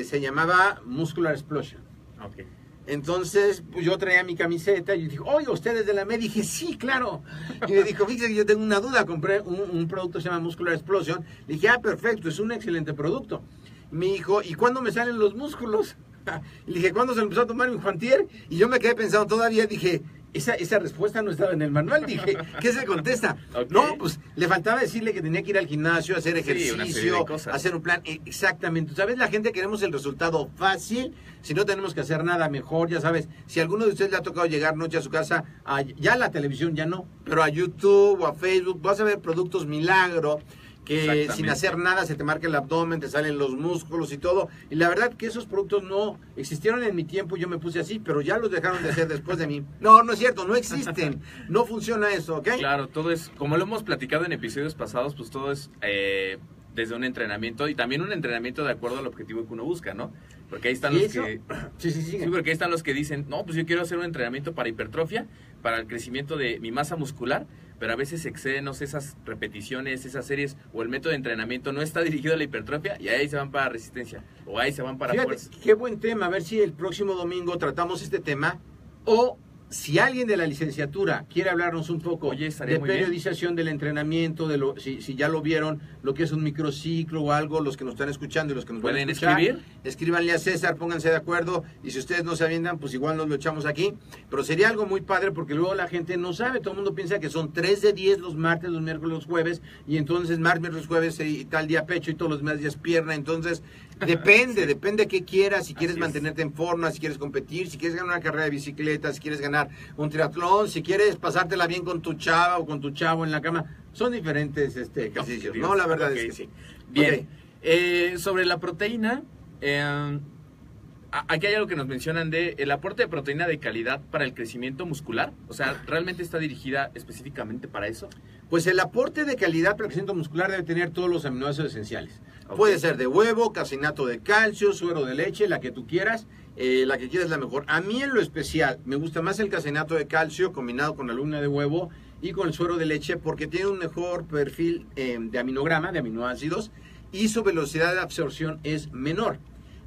eh, se llamaba Muscular Explosion. Okay. Entonces, pues yo traía mi camiseta y dije, oye, ¿ustedes de la MED? Dije, sí, claro. Y me dijo, fíjese que yo tengo una duda, compré un, producto que se llama Muscular Explosion. Le dije, ah, perfecto, es un excelente producto. Me dijo, ¿y cuándo me salen los músculos? Le dije, ¿cuándo se lo empezó a tomar mi Juantier? Y yo me quedé pensando todavía, dije, esa, esa respuesta no estaba en el manual. Dije, ¿qué se contesta? No, pues le faltaba decirle que tenía que ir al gimnasio, hacer ejercicio, hacer un plan. E, exactamente. ¿Sabes? La gente queremos el resultado fácil. Si no tenemos que hacer nada mejor, ya sabes. Si a alguno de ustedes le ha tocado llegar noche a su casa, ya a la televisión ya no, pero a YouTube o a Facebook, vas a ver productos milagro que sin hacer nada se te marca el abdomen, te salen los músculos y todo. Y la verdad que esos productos no existieron en mi tiempo, yo me puse así, pero ya los dejaron de hacer después de mí. No, no es cierto, no existen. No funciona eso, ¿ok? Claro, todo es, como lo hemos platicado en episodios pasados, pues todo es eh, desde un entrenamiento y también un entrenamiento de acuerdo al objetivo que uno busca, ¿no? Porque ahí están ¿Y los eso? que... Sí, sí, sí. Sí, porque ahí están los que dicen, no, pues yo quiero hacer un entrenamiento para hipertrofia, para el crecimiento de mi masa muscular, pero a veces sé, esas repeticiones, esas series, o el método de entrenamiento no está dirigido a la hipertrofia y ahí se van para resistencia, o ahí se van para Fíjate, fuerza. qué buen tema. A ver si el próximo domingo tratamos este tema. O si alguien de la licenciatura quiere hablarnos un poco Oye, de periodización del entrenamiento, de lo, si, si ya lo vieron, lo que es un microciclo o algo, los que nos están escuchando y los que nos van a ¿Pueden escuchar, escribir? escríbanle a César, pónganse de acuerdo. Y si ustedes no se avientan, pues igual nos lo echamos aquí. Pero sería algo muy padre porque luego la gente no sabe. Todo el mundo piensa que son 3 de 10 los martes, los miércoles, los jueves. Y entonces martes, miércoles, jueves y tal día pecho y todos los demás días pierna. Entonces depende, depende de qué quieras. Si quieres Así es. mantenerte en forma, si quieres competir, si quieres ganar una carrera de bicicleta, si quieres ganar un triatlón, si quieres pasártela bien con tu chava o con tu chavo en la cama. Son diferentes este, ejercicios. No, la verdad es que sí. Bien, eh, sobre la proteína, eh, aquí hay algo que nos mencionan de el aporte de proteína de calidad para el crecimiento muscular. O sea, ¿realmente está dirigida específicamente para eso? Pues el aporte de calidad para el crecimiento muscular debe tener todos los aminoácidos esenciales. Puede ser de huevo, casinato de calcio, suero de leche, la que tú quieras, eh, la que quieras la mejor. A mí en lo especial me gusta más el casinato de calcio combinado con la luna de huevo y con el suero de leche porque tiene un mejor perfil eh, de aminograma, de aminoácidos, y su velocidad de absorción es menor.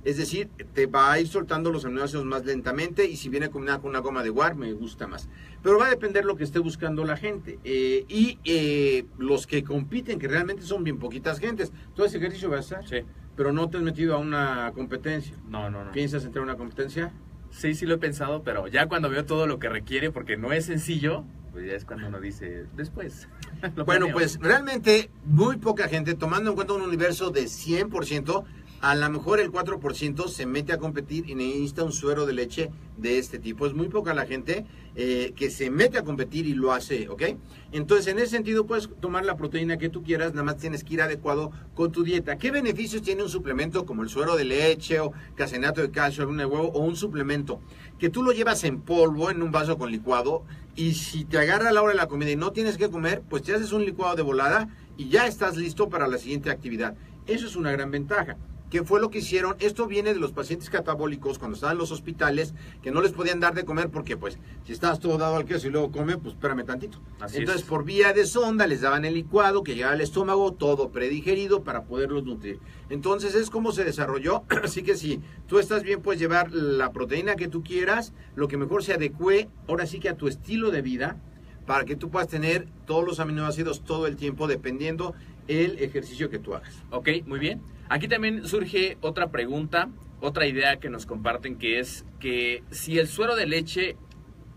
Es decir, te va a ir soltando los aminoácidos más lentamente y si viene combinada con una goma de guar, me gusta más. Pero va a depender lo que esté buscando la gente. Eh, y eh, los que compiten, que realmente son bien poquitas gentes. Todo ese ejercicio va a estar, Sí. pero no te has metido a una competencia. No, no, no. ¿Piensas entrar a una competencia? Sí, sí lo he pensado, pero ya cuando veo todo lo que requiere, porque no es sencillo, pues ya es cuando uno dice, después. Bueno, pues realmente muy poca gente, tomando en cuenta un universo de 100%, a lo mejor el 4% se mete a competir y necesita un suero de leche de este tipo. Es muy poca la gente eh, que se mete a competir y lo hace, ¿ok? Entonces, en ese sentido, puedes tomar la proteína que tú quieras, nada más tienes que ir adecuado con tu dieta. ¿Qué beneficios tiene un suplemento como el suero de leche o casenato de calcio, alguna de huevo o un suplemento? Que tú lo llevas en polvo, en un vaso con licuado, y si te agarra la hora de la comida y no tienes que comer, pues te haces un licuado de volada y ya estás listo para la siguiente actividad. Eso es una gran ventaja. ¿Qué fue lo que hicieron? Esto viene de los pacientes catabólicos cuando estaban en los hospitales, que no les podían dar de comer porque, pues, si estás todo dado al queso y luego come, pues espérame tantito. Así Entonces, es. por vía de sonda les daban el licuado que llegaba al estómago, todo predigerido para poderlos nutrir. Entonces, es como se desarrolló. Así que si tú estás bien, puedes llevar la proteína que tú quieras, lo que mejor se adecue, ahora sí que a tu estilo de vida, para que tú puedas tener todos los aminoácidos todo el tiempo, dependiendo el ejercicio que tú hagas. Ok, muy bien. Aquí también surge otra pregunta, otra idea que nos comparten, que es que si el suero de leche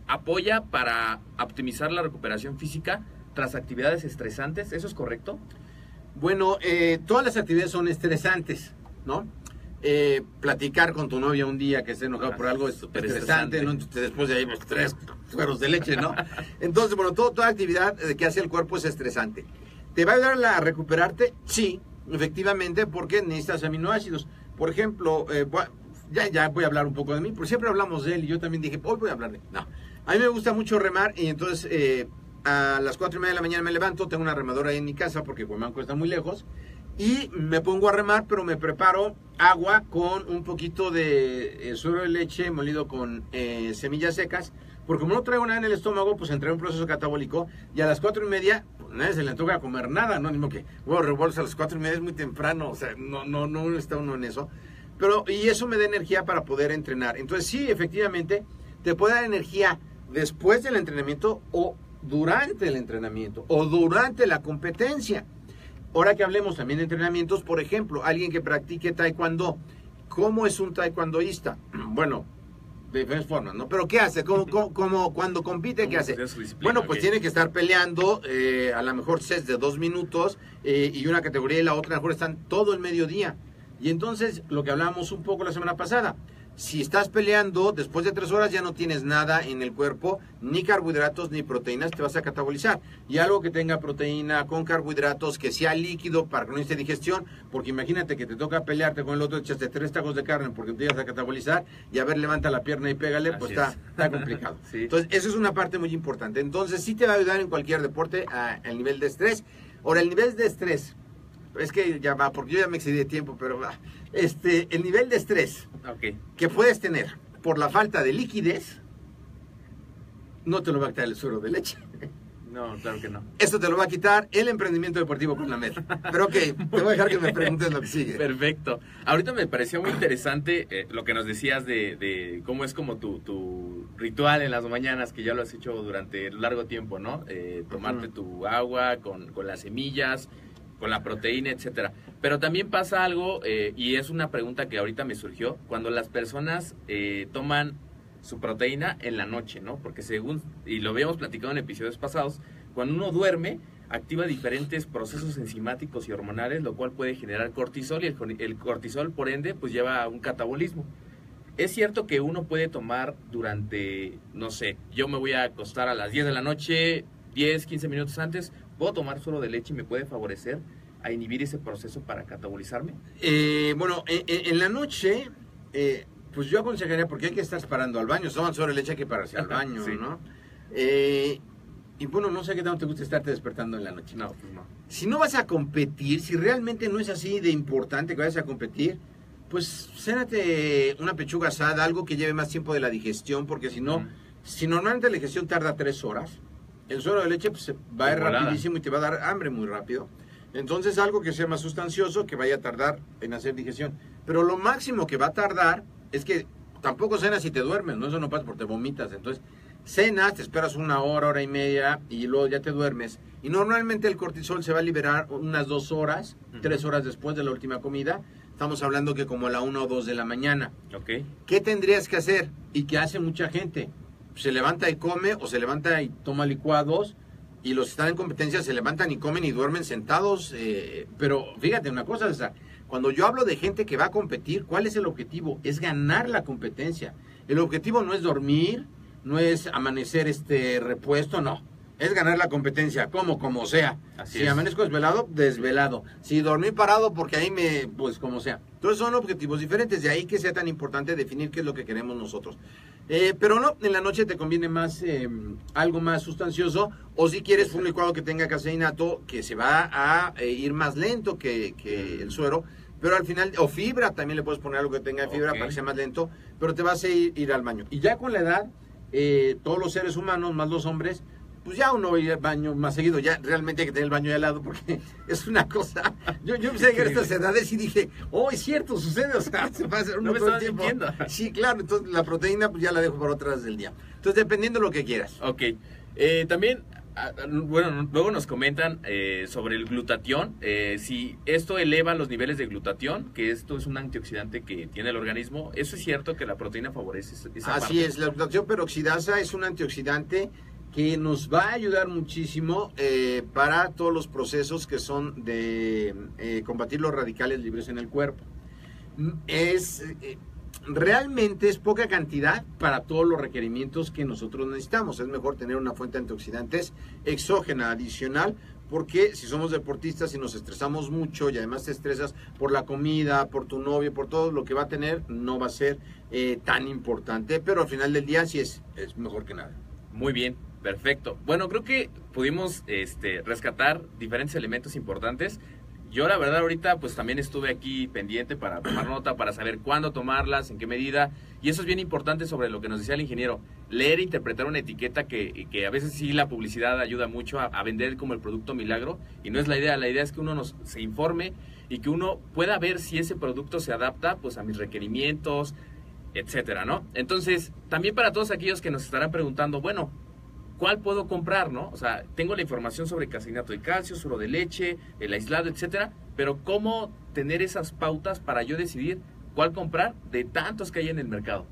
apoya para optimizar la recuperación física tras actividades estresantes, ¿eso es correcto? Bueno, eh, todas las actividades son estresantes, ¿no? Eh, platicar con tu novia un día que esté enojado Ah, por algo es súper estresante, estresante. ¿no? Después de ahí, pues, tres sueros de leche, ¿no? Entonces, bueno, todo- toda actividad eh, que hace el cuerpo es estresante. ¿Te va a ayudar a recuperarte? Sí, efectivamente, porque necesitas aminoácidos. Por ejemplo, eh, ya, ya voy a hablar un poco de mí, porque siempre hablamos de él y yo también dije, hoy voy a hablar de él. No, a mí me gusta mucho remar y entonces eh, a las cuatro y media de la mañana me levanto, tengo una remadora ahí en mi casa porque Huemanco está muy lejos y me pongo a remar, pero me preparo agua con un poquito de eh, suero de leche molido con eh, semillas secas, porque como no traigo nada en el estómago, pues entré en un proceso catabólico y a las cuatro y media, pues nadie se le antoja comer nada, ¿no? Ni modo que, bueno, revuelves a las cuatro y media es muy temprano, o sea, no, no, no está uno en eso. Pero, y eso me da energía para poder entrenar. Entonces, sí, efectivamente, te puede dar energía después del entrenamiento o durante el entrenamiento o durante la competencia. Ahora que hablemos también de entrenamientos, por ejemplo, alguien que practique taekwondo, ¿cómo es un taekwondoísta? Bueno, de diferentes formas, ¿no? Pero ¿qué hace? ¿Cómo, cómo, cómo- cuando compite, qué ¿Cómo hace? Bueno, pues tiene que estar peleando, eh, a lo mejor sets de dos minutos, eh, y una categoría y la otra, a lo mejor están todo el mediodía. Y entonces, lo que hablábamos un poco la semana pasada, Si estás peleando, después de tres horas ya no tienes nada en el cuerpo, ni carbohidratos ni proteínas, te vas a catabolizar. Y algo que tenga proteína con carbohidratos, que sea líquido para que no esté digestión, porque imagínate que te toca pelearte con el otro, echaste tres tacos de carne porque te ibas a catabolizar y a ver, levanta la pierna y pégale, pues está, está, complicado. Entonces, eso es una parte muy importante. Entonces, sí te va a ayudar en cualquier deporte al nivel de estrés. Ahora, el nivel de estrés, es que ya va, porque yo ya me excedí de tiempo, pero va. Este, el nivel de estrés que puedes tener por la falta de liquidez, no te lo va a quitar el suero de leche. No, claro que no. Esto te lo va a quitar el emprendimiento deportivo con la MED. Pero ok, te voy a dejar que me preguntes lo que sigue. Perfecto. Ahorita me pareció muy interesante eh, lo que nos decías de, cómo es como tu, ritual en las mañanas, que ya lo has hecho durante largo tiempo, ¿no? Eh, tomarte tu agua con, con las semillas, con la proteína, etcétera. Pero también pasa algo, eh, y es una pregunta que ahorita me surgió, cuando las personas eh, toman su proteína en la noche, ¿no? Porque según, y lo habíamos platicado en episodios pasados, cuando uno duerme, activa diferentes procesos enzimáticos y hormonales, lo cual puede generar cortisol, y el, el cortisol, por ende, pues lleva a un catabolismo. Es cierto que uno puede tomar durante, no sé, yo me voy a acostar a las 10 de la noche, 10, 15 minutos antes, ¿Puedo tomar suero de leche y me puede favorecer a inhibir ese proceso para catabolizarme? Eh, bueno, en, la noche, eh, pues yo aconsejaría, porque hay que estar parando al baño, toman suero de leche hay que pararse al baño, ¿no? Eh, y bueno, no sé qué tanto te gusta estarte despertando en la noche. No, pues no. Si no vas a competir, si realmente no es así de importante que vayas a competir, pues cénate una pechuga asada, algo que lleve más tiempo de la digestión, porque si no, si normalmente la digestión tarda tres horas, el suero de leche pues, va a ir rapidísimo y te va a dar hambre muy rápido. Entonces algo que sea más sustancioso, que vaya a tardar en hacer digestión. Pero lo máximo que va a tardar es que tampoco cenas y te duermes, no eso no pasa porque te vomitas. Entonces cenas, te esperas una hora, hora y media y luego ya te duermes. Y normalmente el cortisol se va a liberar unas dos horas, tres horas después de la última comida. Estamos hablando que como a la una o dos de la mañana. Okay. ¿Qué tendrías que hacer? Y que hace mucha gente se levanta y come o se levanta y toma licuados y los que están en competencia se levantan y comen y duermen sentados. Eh, pero fíjate una cosa, cuando yo hablo de gente que va a competir, ¿cuál es el objetivo? Es ganar la competencia. El objetivo no es dormir, no es amanecer este repuesto, no. Es ganar la competencia, como como sea. si amanezco desvelado, desvelado. Si dormí parado, porque ahí me, pues como sea. Entonces son objetivos diferentes, de ahí que sea tan importante definir qué es lo que queremos nosotros. Eh, pero no, en la noche te conviene más eh, algo más sustancioso o si quieres un licuado que tenga caseinato que se va a eh, ir más lento que, el suero, pero al final, o fibra, también le puedes poner algo que tenga fibra para que sea más lento, pero te vas a ir, al baño. Y ya con la edad, todos los seres humanos, más los hombres, pues ya uno va al baño más seguido, ya realmente hay que tener el baño de al lado porque es una cosa. Yo, yo empecé a llegar a estas edades y dije, oh, es cierto, sucede, o sea, se va a hacer uno todo el tiempo. Sí, claro, entonces la proteína pues ya la dejo para otras del día. Entonces, dependiendo de lo que quieras. Ok. Eh, también bueno, luego nos comentan eh, sobre el glutatión, eh, si esto eleva los niveles de glutatión, que esto es un antioxidante que tiene el organismo, ¿eso es cierto que la proteína favorece esa Así es, la glutatión peroxidasa es un antioxidante que nos va a ayudar muchísimo eh, para todos los procesos que son de eh, combatir los radicales libres en el cuerpo. Mm, es eh, realmente es poca cantidad para todos los requerimientos que nosotros necesitamos. Es mejor tener una fuente de antioxidantes exógena adicional porque si somos deportistas y nos estresamos mucho y además te estresas por la comida, por tu novio, por todo lo que va a tener, no va a ser tan importante, pero al final del día sí es, es mejor que nada. Muy bien, Perfecto. Bueno, creo que pudimos este, rescatar diferentes elementos importantes. Yo la verdad ahorita pues también estuve aquí pendiente para tomar nota, para saber cuándo tomarlas, en qué medida. Y eso es bien importante sobre lo que nos decía el ingeniero. Leer e interpretar una etiqueta que, que a veces sí la publicidad ayuda mucho a, vender como el producto milagro. Y no es la idea, la idea es que uno nos, se informe y que uno pueda ver si ese producto se adapta pues a mis requerimientos, etcétera, ¿no? Entonces, también para todos aquellos que nos estarán preguntando, bueno, ¿cuál puedo comprar, no? O sea, tengo la información sobre casinato de calcio, suero de leche, el aislado, etcétera, pero ¿cómo tener esas pautas para yo decidir cuál comprar de tantos que hay en el mercado?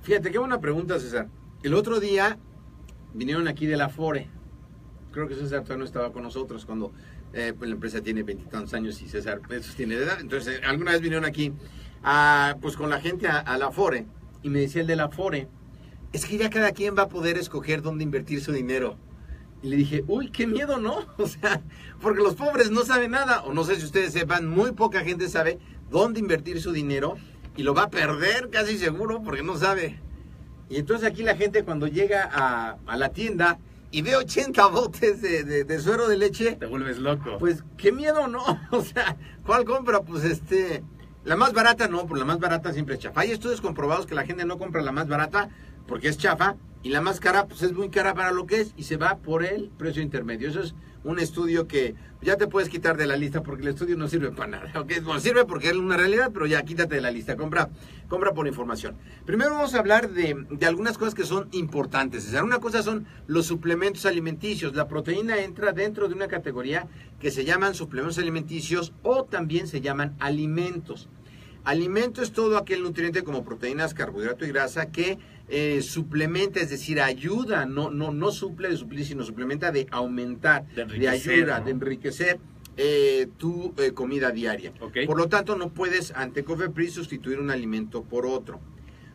Fíjate, qué buena pregunta, César. El otro día vinieron aquí de la Fore. Creo que César todavía no estaba con nosotros cuando eh, pues la empresa tiene veintitantos años y César esos tiene edad. Entonces, alguna vez vinieron aquí a, pues con la gente a, a la Afore y me decía el de la Afore, es que ya cada quien va a poder escoger dónde invertir su dinero. Y le dije, uy, qué miedo, ¿no? O sea, porque los pobres no saben nada, o no sé si ustedes sepan, muy poca gente sabe dónde invertir su dinero y lo va a perder casi seguro porque no sabe. Y entonces aquí la gente cuando llega a, a la tienda y ve 80 botes de, de, de, suero de leche, te vuelves loco. Pues qué miedo, ¿no? O sea, ¿cuál compra? Pues este, la más barata no, porque la más barata siempre es chafa. Hay estudios comprobados que la gente no compra la más barata porque es chafa y la más cara pues es muy cara para lo que es y se va por el precio intermedio. Eso es un estudio que ya te puedes quitar de la lista porque el estudio no sirve para nada. ¿okay? Bueno, sirve porque es una realidad, pero ya quítate de la lista. Compra, compra por información. Primero vamos a hablar de, de algunas cosas que son importantes. O sea, una cosa son los suplementos alimenticios. La proteína entra dentro de una categoría que se llaman suplementos alimenticios o también se llaman alimentos. Alimento es todo aquel nutriente como proteínas, carbohidrato y grasa que eh, suplementa, es decir, ayuda, no, no, no suple de suplir, sino suplementa de aumentar, de, de ayuda, ¿no? de enriquecer eh, tu eh, comida diaria. Okay. Por lo tanto, no puedes ante Cofepris sustituir un alimento por otro.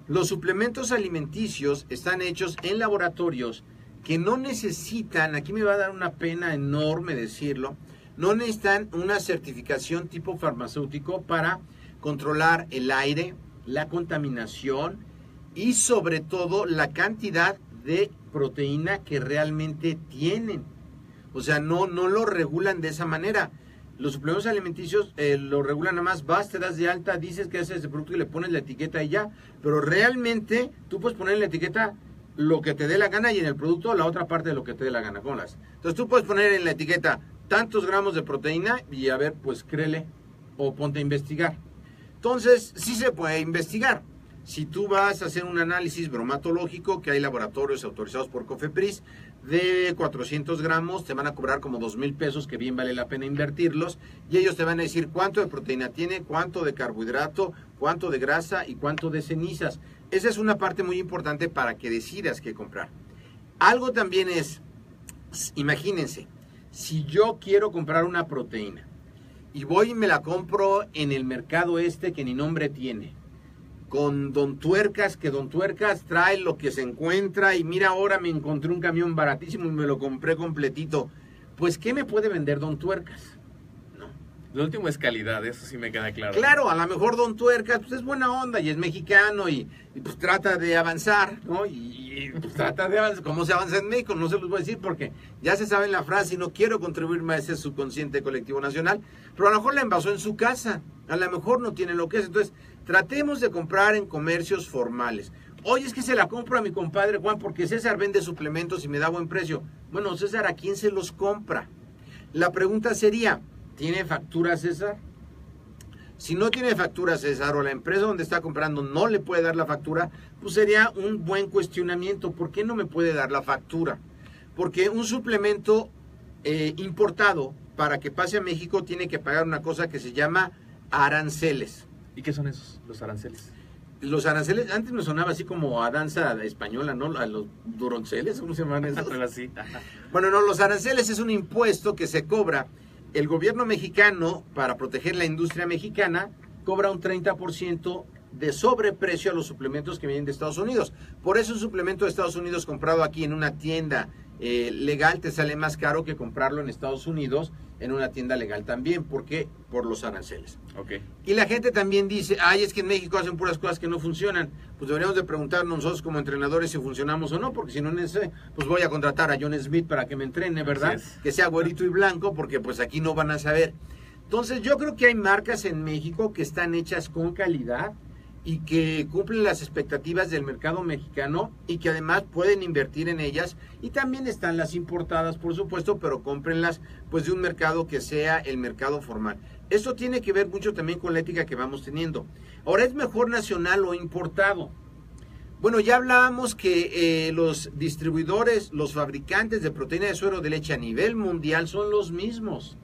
Los suplementos alimenticios están hechos en laboratorios que no necesitan, aquí me va a dar una pena enorme decirlo, no necesitan una certificación tipo farmacéutico para controlar el aire, la contaminación y sobre todo la cantidad de proteína que realmente tienen. O sea, no, no lo regulan de esa manera. Los suplementos alimenticios eh, lo regulan nada más, vas, te das de alta, dices que haces ese producto y le pones la etiqueta y ya. Pero realmente tú puedes poner en la etiqueta lo que te dé la gana y en el producto la otra parte de lo que te dé la gana. ¿Cómo las? Entonces tú puedes poner en la etiqueta tantos gramos de proteína y a ver, pues créele o ponte a investigar. Entonces, sí se puede investigar. Si tú vas a hacer un análisis bromatológico, que hay laboratorios autorizados por COFEPRIS, de 400 gramos, te van a cobrar como 2 mil pesos, que bien vale la pena invertirlos, y ellos te van a decir cuánto de proteína tiene, cuánto de carbohidrato, cuánto de grasa y cuánto de cenizas. Esa es una parte muy importante para que decidas qué comprar. Algo también es, imagínense, si yo quiero comprar una proteína, y voy y me la compro en el mercado este que ni nombre tiene. Con Don Tuercas, que Don Tuercas trae lo que se encuentra y mira ahora me encontré un camión baratísimo y me lo compré completito. Pues ¿qué me puede vender Don Tuercas? Lo último es calidad, eso sí me queda claro. Claro, a lo mejor Don Tuercas pues es buena onda y es mexicano y, y pues trata de avanzar, ¿no? Y, y, pues trata de avanzar. ¿Cómo se avanza en México? No se los voy a decir porque ya se sabe en la frase y no quiero contribuirme a ese subconsciente colectivo nacional, pero a lo mejor la envasó en su casa, a lo mejor no tiene lo que es. Entonces, tratemos de comprar en comercios formales. Oye, es que se la compro a mi compadre Juan porque César vende suplementos y me da buen precio. Bueno, César, ¿a quién se los compra? La pregunta sería... ¿Tiene factura César? Si no tiene factura César o la empresa donde está comprando no le puede dar la factura, pues sería un buen cuestionamiento. ¿Por qué no me puede dar la factura? Porque un suplemento eh, importado para que pase a México tiene que pagar una cosa que se llama aranceles. ¿Y qué son esos, los aranceles? Los aranceles, antes me sonaba así como a danza española, ¿no? A los duronceles, ¿cómo se llaman esos? así. bueno, no, los aranceles es un impuesto que se cobra el gobierno mexicano, para proteger la industria mexicana, cobra un 30% de sobreprecio a los suplementos que vienen de Estados Unidos. Por eso un suplemento de Estados Unidos comprado aquí en una tienda eh, legal te sale más caro que comprarlo en Estados Unidos en una tienda legal también. ¿Por qué? Por los aranceles. Okay. Y la gente también dice, ay, es que en México hacen puras cosas que no funcionan. Pues deberíamos de preguntarnos nosotros como entrenadores si funcionamos o no, porque si no, pues voy a contratar a John Smith para que me entrene, ¿verdad? Es. Que sea güerito y blanco, porque pues aquí no van a saber. Entonces yo creo que hay marcas en México que están hechas con calidad y que cumplen las expectativas del mercado mexicano y que además pueden invertir en ellas. Y también están las importadas por supuesto pero cómprenlas pues de un mercado que sea el mercado formal. Esto tiene que ver mucho también con la ética que vamos teniendo. Ahora es mejor nacional o importado bueno, ya hablábamos que eh, los distribuidores, los fabricantes de proteína de suero de leche a nivel mundial son los mismos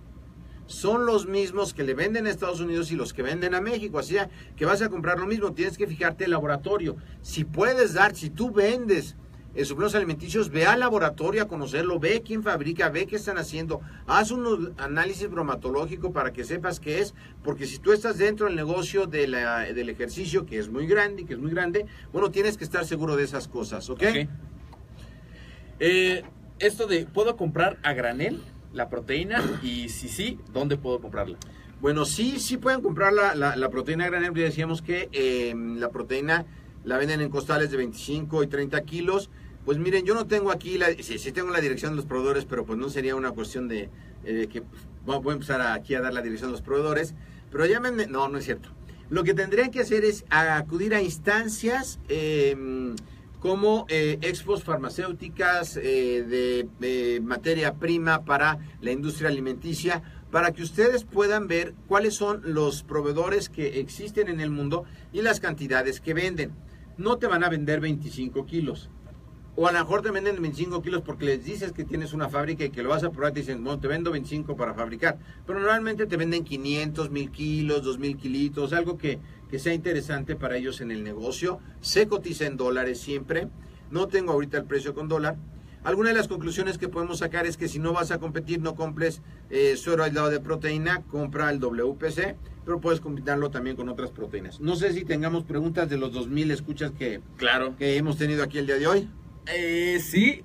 son los mismos que le venden a Estados Unidos y los que venden a México. Así que vas a comprar lo mismo, tienes que fijarte el laboratorio. Si puedes dar, si tú vendes eh, suplementos alimenticios, ve al laboratorio a conocerlo, ve quién fabrica, ve qué están haciendo, haz un análisis bromatológico para que sepas qué es, porque si tú estás dentro del negocio de la- del ejercicio, que es muy grande, que es muy grande, bueno, tienes que estar seguro de esas cosas, ¿ok? Ok. Eh, esto de, ¿puedo comprar a granel la proteína? Y si sí, ¿dónde puedo comprarla? Bueno, sí, sí pueden comprar la, la- proteína granel. Ya decíamos que eh, la proteína la venden en costales de 25 y 30 kilos. Pues miren, yo no tengo aquí, la, tengo la dirección de los proveedores, pero pues no sería una cuestión de eh, que voy voy a empezar aquí a dar la dirección de los proveedores. Pero llámenme, no, no es cierto. Lo que tendrían que hacer es acudir a instancias eh, como eh, expos farmacéuticas eh, de, materia prima para la industria alimenticia, para que ustedes puedan ver cuáles son los proveedores que existen en el mundo y las cantidades que venden. No te van a vender 25 kilos. O a lo mejor te venden 25 kilos porque les dices que tienes una fábrica y que lo vas a probar y te dicen, bueno, te vendo 25 para fabricar. Pero normalmente te venden 500, 1000 kilos, 2000 kilitos, algo que, que sea interesante para ellos en el negocio. Se cotiza en dólares siempre. No tengo ahorita el precio con dólar. Alguna de las conclusiones que podemos sacar es que si no vas a competir, no compres eh, suero aislado de proteína, compra el WPC, pero puedes combinarlo también con otras proteínas. No sé si tengamos preguntas de los 2000 escuchas que, Claro. que hemos tenido aquí el día de hoy. Eh, sí.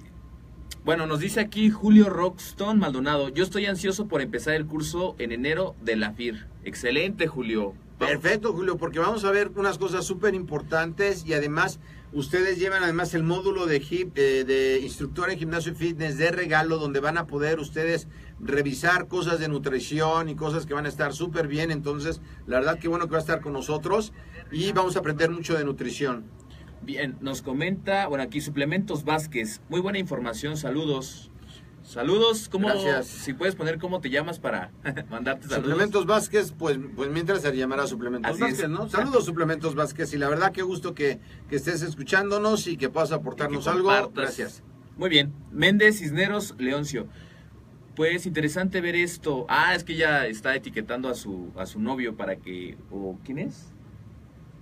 Bueno, nos dice aquí Julio Rockstone Maldonado. Yo estoy ansioso por empezar el curso en enero de la FIR. Excelente, Julio. Perfecto, Julio, porque vamos a ver unas cosas súper importantes y además ustedes llevan además el módulo de, hip, eh, de instructor en gimnasio y fitness de regalo donde van a poder ustedes revisar cosas de nutrición y cosas que van a estar súper bien. Entonces, la verdad que bueno que va a estar con nosotros y vamos a aprender mucho de nutrición. Bien, nos comenta, bueno, aquí Suplementos Vázquez. Muy buena información, saludos. Saludos, ¿cómo, Gracias. si puedes poner cómo te llamas para mandarte saludos? Suplementos Vázquez, pues, pues mientras se llamará Suplementos Así Vázquez, es. ¿no? Saludos Suplementos Vázquez y la verdad que gusto que, que estés escuchándonos y que puedas aportarnos que algo. Gracias. Muy bien. Méndez Cisneros Leoncio. Pues interesante ver esto. Ah, es que ya está etiquetando a su a su novio para que o ¿quién es?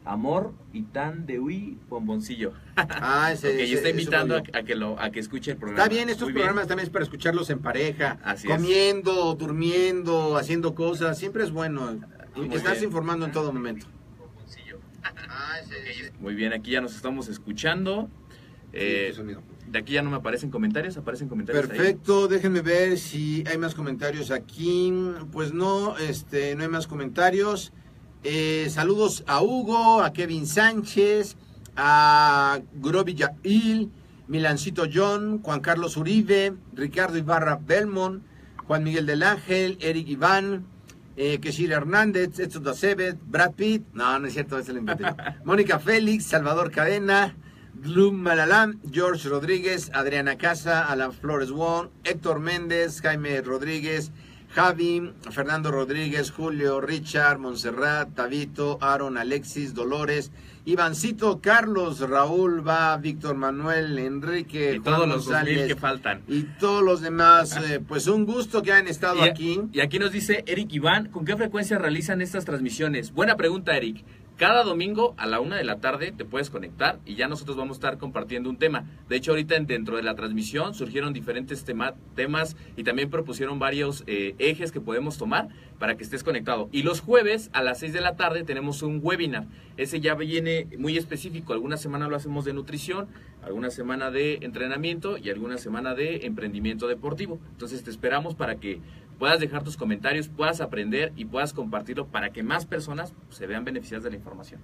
Amor y tan de uy bomboncillo. Ah, ese, Ok, y ese- está ese invitando yo. a, a que lo a que escuche el programa. Está bien, estos Muy programas también es para escucharlos en pareja, Así es. comiendo, durmiendo, haciendo cosas, siempre es bueno. Muy Estás bien. informando en todo momento. Muy bien, aquí ya nos estamos escuchando. Eh, Sí, de aquí ya no me aparecen comentarios, aparecen comentarios ahí. Perfecto, déjenme ver si hay más comentarios aquí. Pues no, este, no hay más comentarios. Eh, saludos a Hugo, a Kevin Sánchez, a Groby Yail, Milancito John, Juan Carlos Uribe, Ricardo Ibarra Belmont, Juan Miguel del Ángel, Eric Iván, eh, Keshir Hernández, Edson Dacebet, Brad Pitt, no, no es cierto, ese lo inventé. Mónica Félix, Salvador Cadena, Glum Malalam, George Rodríguez, Adriana Casa, Alan Flores Wong, Héctor Méndez, Jaime Rodríguez, Javi, Fernando Rodríguez, Julio, Richard, Montserrat, Tabito, Aaron, Alexis, Dolores, Ivancito, Carlos, Raúl, Va, Víctor Manuel, Enrique, Y Juan todos los 2000 González, que faltan. y todos los demás, eh, pues un gusto que han estado Y, aquí. y aquí nos dice Eric Iván, ¿con qué frecuencia realizan estas transmisiones? Buena pregunta, Eric. Cada domingo a la una de la tarde te puedes conectar y ya nosotros vamos a estar compartiendo un tema. De hecho, ahorita en- dentro de la transmisión surgieron diferentes tema- temas y también propusieron varios eh, ejes que podemos tomar para que estés conectado. Y los jueves a las 6 de la tarde tenemos un webinar. Ese ya viene muy específico. Alguna semana lo hacemos de nutrición, alguna semana de entrenamiento y alguna semana de emprendimiento deportivo. Entonces te esperamos para que puedas dejar tus comentarios, puedas aprender y puedas compartirlo para que más personas se vean beneficiadas de la información.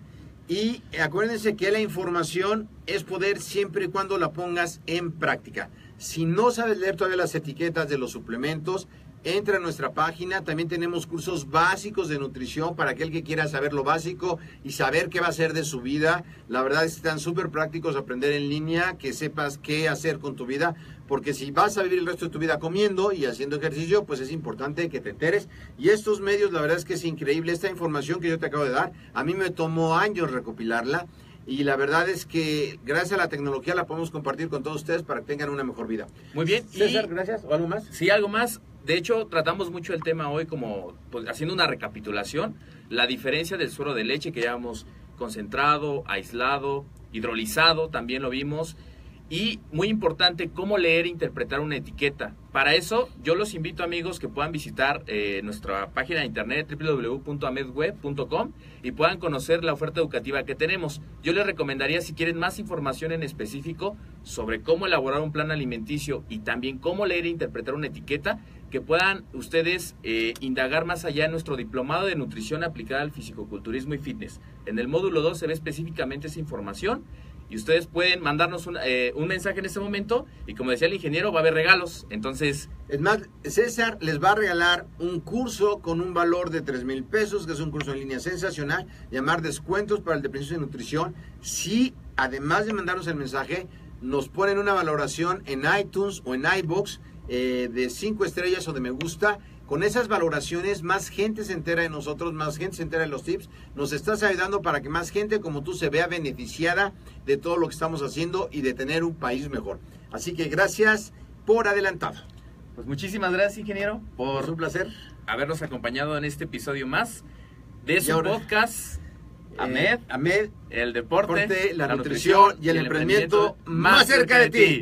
Y acuérdense que la información es poder siempre y cuando la pongas en práctica. Si no sabes leer todavía las etiquetas de los suplementos, entra a nuestra página. También tenemos cursos básicos de nutrición para aquel que quiera saber lo básico y saber qué va a hacer de su vida. La verdad es que están súper prácticos aprender en línea, que sepas qué hacer con tu vida. Porque si vas a vivir el resto de tu vida comiendo y haciendo ejercicio, pues es importante que te enteres. Y estos medios, la verdad es que es increíble. Esta información que yo te acabo de dar, a mí me tomó años recopilarla. Y la verdad es que gracias a la tecnología la podemos compartir con todos ustedes para que tengan una mejor vida. Muy bien. y- César, gracias. ¿O algo más? Sí, algo más. De hecho, tratamos mucho el tema hoy como pues, haciendo una recapitulación, la diferencia del suero de leche que ya hemos concentrado, aislado, hidrolizado, también lo vimos. Y muy importante, cómo leer e interpretar una etiqueta. Para eso, yo los invito amigos que puedan visitar eh, nuestra página de internet www.amedweb.com y puedan conocer la oferta educativa que tenemos. Yo les recomendaría, si quieren más información en específico sobre cómo elaborar un plan alimenticio y también cómo leer e interpretar una etiqueta, que puedan ustedes eh, indagar más allá en nuestro diplomado de nutrición aplicada al fisicoculturismo y fitness. En el módulo 2 se ve específicamente esa información y ustedes pueden mandarnos un, eh, un, mensaje en este momento y como decía el ingeniero va a haber regalos. Entonces es más César les va a regalar un curso con un valor de 3 mil pesos que es un curso en línea sensacional llamar descuentos para el dependencia de nutrición. Si además de mandarnos el mensaje nos ponen una valoración en iTunes o en iBox eh, de 5 estrellas o de me gusta con esas valoraciones, más gente se entera de nosotros, más gente se entera de los tips. Nos estás ayudando para que más gente como tú se vea beneficiada de todo lo que estamos haciendo y de tener un país mejor. Así que gracias por adelantado. Pues muchísimas gracias, ingeniero, por un placer habernos acompañado en este episodio más de su ahora, podcast. Ahmed, eh, Ahmed, el deporte, la, la, nutrición, y el, el emprendimiento, emprendimiento, más cerca de ti.